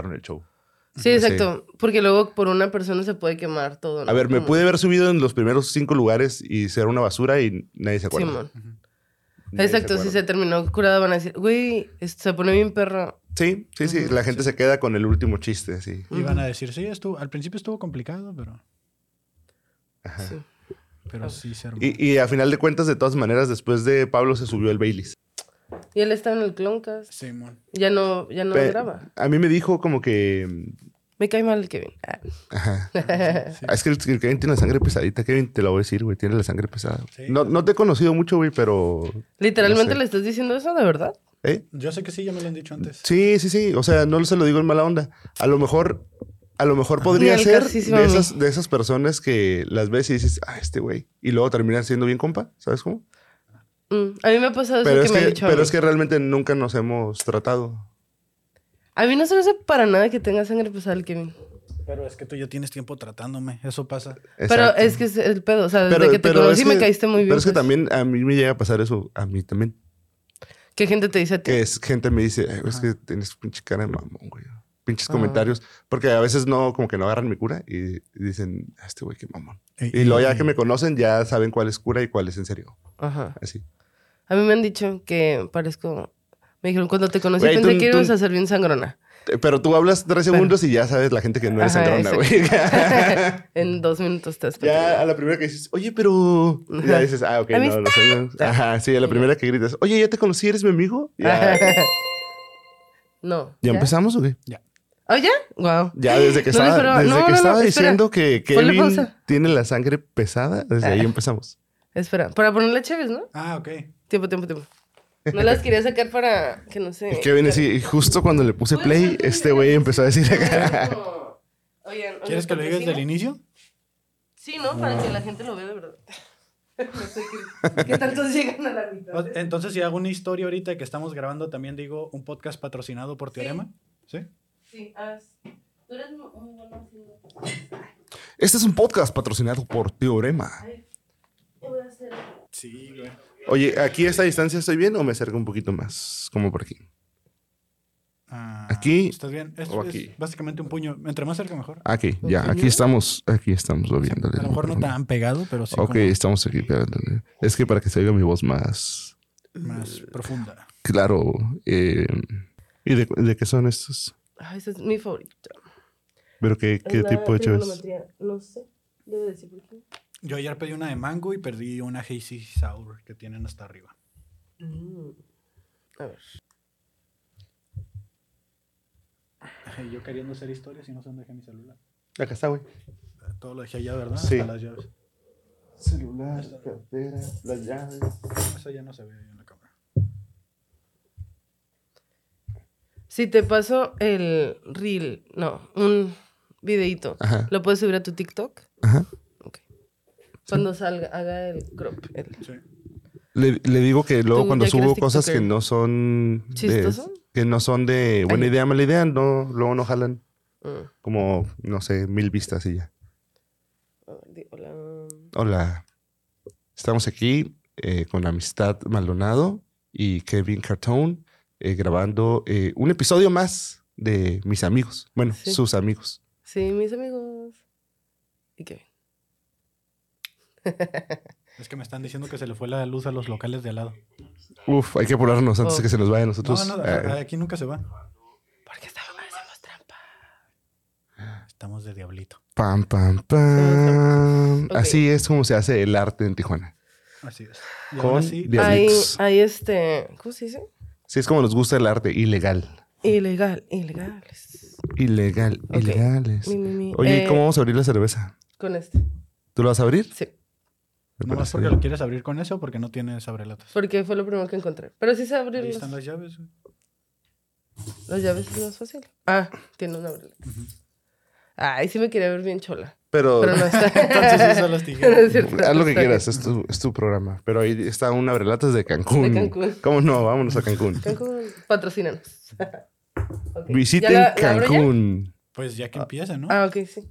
Speaker 1: El show.
Speaker 2: Sí, exacto. Porque luego por una persona se puede quemar todo. ¿no?
Speaker 1: A ver, me pude haber subido en los primeros cinco lugares y ser una basura y nadie se acuerda.
Speaker 2: Simón.
Speaker 1: Nadie se
Speaker 2: Exacto, si se terminó curada van a decir, güey, se pone bien perro.
Speaker 1: Sí, sí, sí. La gente se queda con el último chiste, sí.
Speaker 3: Iban a decir, sí, estuvo, al principio estuvo complicado, pero,
Speaker 1: Ajá.
Speaker 2: Sí.
Speaker 3: pero sí se armó.
Speaker 1: Y, y a final de cuentas, de todas maneras, después de Pablo se subió el Baileys.
Speaker 2: Y él estaba en el Cloncast.
Speaker 3: Simón.
Speaker 2: Ya no, ya no
Speaker 1: Pe-
Speaker 2: graba.
Speaker 1: A mí me dijo como que...
Speaker 2: Me cae mal el Kevin. Ah.
Speaker 1: Ajá.
Speaker 3: Sí.
Speaker 1: Ah, Es que el, el Kevin tiene la sangre pesadita. Kevin, te lo voy a decir, güey. Tiene la sangre pesada.
Speaker 3: Sí.
Speaker 1: No, no te he conocido mucho, güey, pero...
Speaker 2: Literalmente
Speaker 1: No sé.
Speaker 2: le estás diciendo eso, ¿de verdad?
Speaker 1: ¿Eh?
Speaker 3: Yo sé que sí, ya me lo han dicho antes.
Speaker 1: Sí, sí, sí. O sea, no se lo digo en mala onda. A lo mejor... A lo mejor podría
Speaker 2: Ni
Speaker 1: ser de esas, de esas personas que las ves y dices, ah, este güey. Y luego terminan siendo bien compa, ¿sabes cómo?
Speaker 2: Mm, A mí me ha pasado eso
Speaker 1: Pero,
Speaker 2: que
Speaker 1: es
Speaker 2: me
Speaker 1: que,
Speaker 2: han dicho a
Speaker 1: pero
Speaker 2: mí.
Speaker 1: es que realmente nunca nos hemos tratado.
Speaker 2: A mí no se me hace para nada que tenga sangre pesada el Kevin.
Speaker 3: Pero es que tú ya tienes tiempo tratándome. Eso pasa.
Speaker 2: Pero es que es el pedo. O sea, desde
Speaker 1: Pero-
Speaker 2: que te conocí
Speaker 1: es
Speaker 2: me caíste muy bien.
Speaker 1: Pero es que
Speaker 2: pues.
Speaker 1: también a mí me llega a pasar eso, a mí también.
Speaker 2: ¿Qué gente te dice a ti?
Speaker 1: Que es gente me dice, "Ay, es que tienes pinche cara de mamón, güey. Pinches
Speaker 2: Ah.
Speaker 1: comentarios. Porque a veces no, como que no agarran mi cura y, y dicen, "Ah, este güey, qué mamón.
Speaker 3: Y,
Speaker 1: Y luego ya que me conocen, ya saben cuál es cura y cuál es en serio.
Speaker 2: Ajá.
Speaker 1: Así.
Speaker 2: A mí me han dicho que parezco... Me dijeron, cuando te conocí
Speaker 1: Güey,
Speaker 2: pensé
Speaker 1: tú-
Speaker 2: que ibas
Speaker 1: tú-
Speaker 2: a ser bien sangrona.
Speaker 1: Eh, Pero tú hablas tres segundos y ya sabes la gente que no eres
Speaker 2: Ajá,
Speaker 1: sangrona, güey.
Speaker 2: en dos minutos te has
Speaker 1: ya a la primera que dices, oye, pero... Ya dices, ah, ok, no,
Speaker 2: Amistad.
Speaker 1: no sé. Ajá, sí, a la primera que gritas, oye, ya te conocí, eres mi amigo. Ya,
Speaker 2: no.
Speaker 1: ¿Ya empezamos o qué?
Speaker 2: ¿Oh, ya? Wow.
Speaker 1: Ya desde que
Speaker 2: No
Speaker 1: estaba, desde
Speaker 2: No,
Speaker 1: que
Speaker 2: no, no,
Speaker 1: estaba diciendo que Kevin tiene la sangre pesada, desde ahí empezamos.
Speaker 2: Espera, para ponerle chéves, ¿no?
Speaker 3: Ah, ok.
Speaker 2: Tiempo, tiempo, tiempo. No las quería sacar para que no sé.
Speaker 1: Y Kevin así, y justo cuando le puse play, este güey empezó a decir acá.
Speaker 2: Oigan,
Speaker 3: ¿Quieres que lo digas desde el inicio?
Speaker 2: Sí, ¿no? Para que la gente lo vea de verdad. No sé qué, qué tantos llegan a la mitad.
Speaker 3: Entonces, si hago una historia ahorita que estamos grabando, también digo un podcast patrocinado por Teorema. ¿Sí?
Speaker 2: Sí, haz. Tú eres muy muy bueno haciendo.
Speaker 1: Este es un podcast patrocinado por Teorema.
Speaker 2: Ay, yo voy a hacer.
Speaker 3: Sí, güey.
Speaker 1: Oye, ¿aquí a esta distancia estoy bien o me acerco un poquito más? Como por aquí.
Speaker 3: Ah,
Speaker 1: ¿Aquí
Speaker 3: ¿Estás bien? Es,
Speaker 1: o
Speaker 3: es básicamente un puño. Entre más cerca, mejor.
Speaker 1: Aquí, ya,
Speaker 2: ¿Un
Speaker 1: aquí estamos, aquí estamos moviéndole.
Speaker 3: A lo mejor no tan pegado, pero sí
Speaker 1: Ok,
Speaker 3: como
Speaker 1: estamos aquí pegándole. Es que para que se oiga mi voz más
Speaker 3: más profunda.
Speaker 1: claro. eh, ¿Y de, de qué son estos?
Speaker 2: Ay, ese es mi favorito.
Speaker 1: ¿Pero qué, qué tipo de chaves?
Speaker 2: No sé. Debe decir por qué.
Speaker 3: Yo ayer pedí una de mango y perdí una hazy sour que tienen hasta arriba.
Speaker 2: Mm. A ver.
Speaker 3: Ay, Yo queriendo hacer historias y no sé dónde dejé mi celular.
Speaker 1: Acá está, güey.
Speaker 3: Todo lo dejé allá, ¿verdad?
Speaker 1: Sí.
Speaker 3: Hasta las llaves.
Speaker 1: Celular, cartera, las llaves.
Speaker 3: Eso ya no se ve ahí en la cámara.
Speaker 2: Si te paso el reel, no, un videito,
Speaker 1: Ajá.
Speaker 2: ¿lo puedes subir a tu TikTok?
Speaker 1: Ajá.
Speaker 2: Cuando salga, haga el crop. el-
Speaker 3: Sí.
Speaker 1: Le, le digo que luego
Speaker 2: ¿Tú
Speaker 1: cuando subo cosas que no son de, que no son de buena
Speaker 2: Ay.
Speaker 1: idea, mala idea, no, luego no jalan
Speaker 2: Mm.
Speaker 1: como, no sé, mil vistas y ya.
Speaker 2: Hola.
Speaker 1: Hola. Estamos aquí eh, con Amistad Maldonado y Kevin Cartone eh, grabando eh, un episodio más de mis amigos. Bueno,
Speaker 2: Sí.
Speaker 1: sus amigos.
Speaker 2: Sí, mis amigos. ¿Y qué?
Speaker 3: Es que me están diciendo que se le fue la luz a los locales de al lado.
Speaker 1: Uf, hay que apurarnos antes
Speaker 2: Oh.
Speaker 1: de que se nos vaya a
Speaker 3: No,
Speaker 1: nosotros.
Speaker 3: no,
Speaker 1: Eh,
Speaker 3: aquí nunca se va.
Speaker 2: Porque estábamos hacemos trampa.
Speaker 3: Estamos de diablito.
Speaker 1: pam, pam, pam. Así es como se hace el arte en Tijuana.
Speaker 3: Así es. Y
Speaker 1: Con
Speaker 3: así,
Speaker 2: Hay, hay este, ¿cómo se dice?
Speaker 1: Sí, es como nos gusta el arte, ilegal.
Speaker 2: Ilegal, ilegales.
Speaker 1: Ilegal, ilegales.
Speaker 2: Mi, mi, mi.
Speaker 1: Oye, ¿y
Speaker 2: Eh,
Speaker 1: ¿cómo vamos a abrir la cerveza?
Speaker 2: Con este.
Speaker 1: ¿Tú lo vas a abrir?
Speaker 2: Sí,
Speaker 1: Me
Speaker 3: nomás
Speaker 1: parece
Speaker 3: porque lo quieres abrir con eso o porque no tienes abrelatas.
Speaker 2: porque fue lo primero que encontré. Pero sí se
Speaker 3: Ahí
Speaker 2: abrieron
Speaker 3: están
Speaker 2: las,
Speaker 3: llaves. güey.
Speaker 2: las llaves, es más fácil. Ah, tiene una abrela. Ay, sí me quería ver bien chola.
Speaker 1: Pero,
Speaker 2: Pero no está.
Speaker 3: Entonces usa las
Speaker 2: No
Speaker 3: tijeras.
Speaker 2: es cierto,
Speaker 1: haz lo que quieras, es tu, es tu programa. Pero ahí está un abrelatas de Cancún.
Speaker 2: De Cancún.
Speaker 1: ¿Cómo no? Vámonos a Cancún.
Speaker 2: Cancún, patrocínanos.
Speaker 1: Visiten
Speaker 2: ¿Ya la- la abro ya?
Speaker 1: Cancún.
Speaker 3: Pues ya que empiece, ¿no?
Speaker 2: Ah, ok, sí.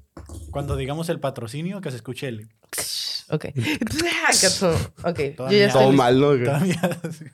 Speaker 3: Cuando digamos el patrocinio, que se escuche el.
Speaker 2: Ok. Gato. Ok, yo ya estoy
Speaker 1: mal, ¿no?
Speaker 3: Todavía, sí.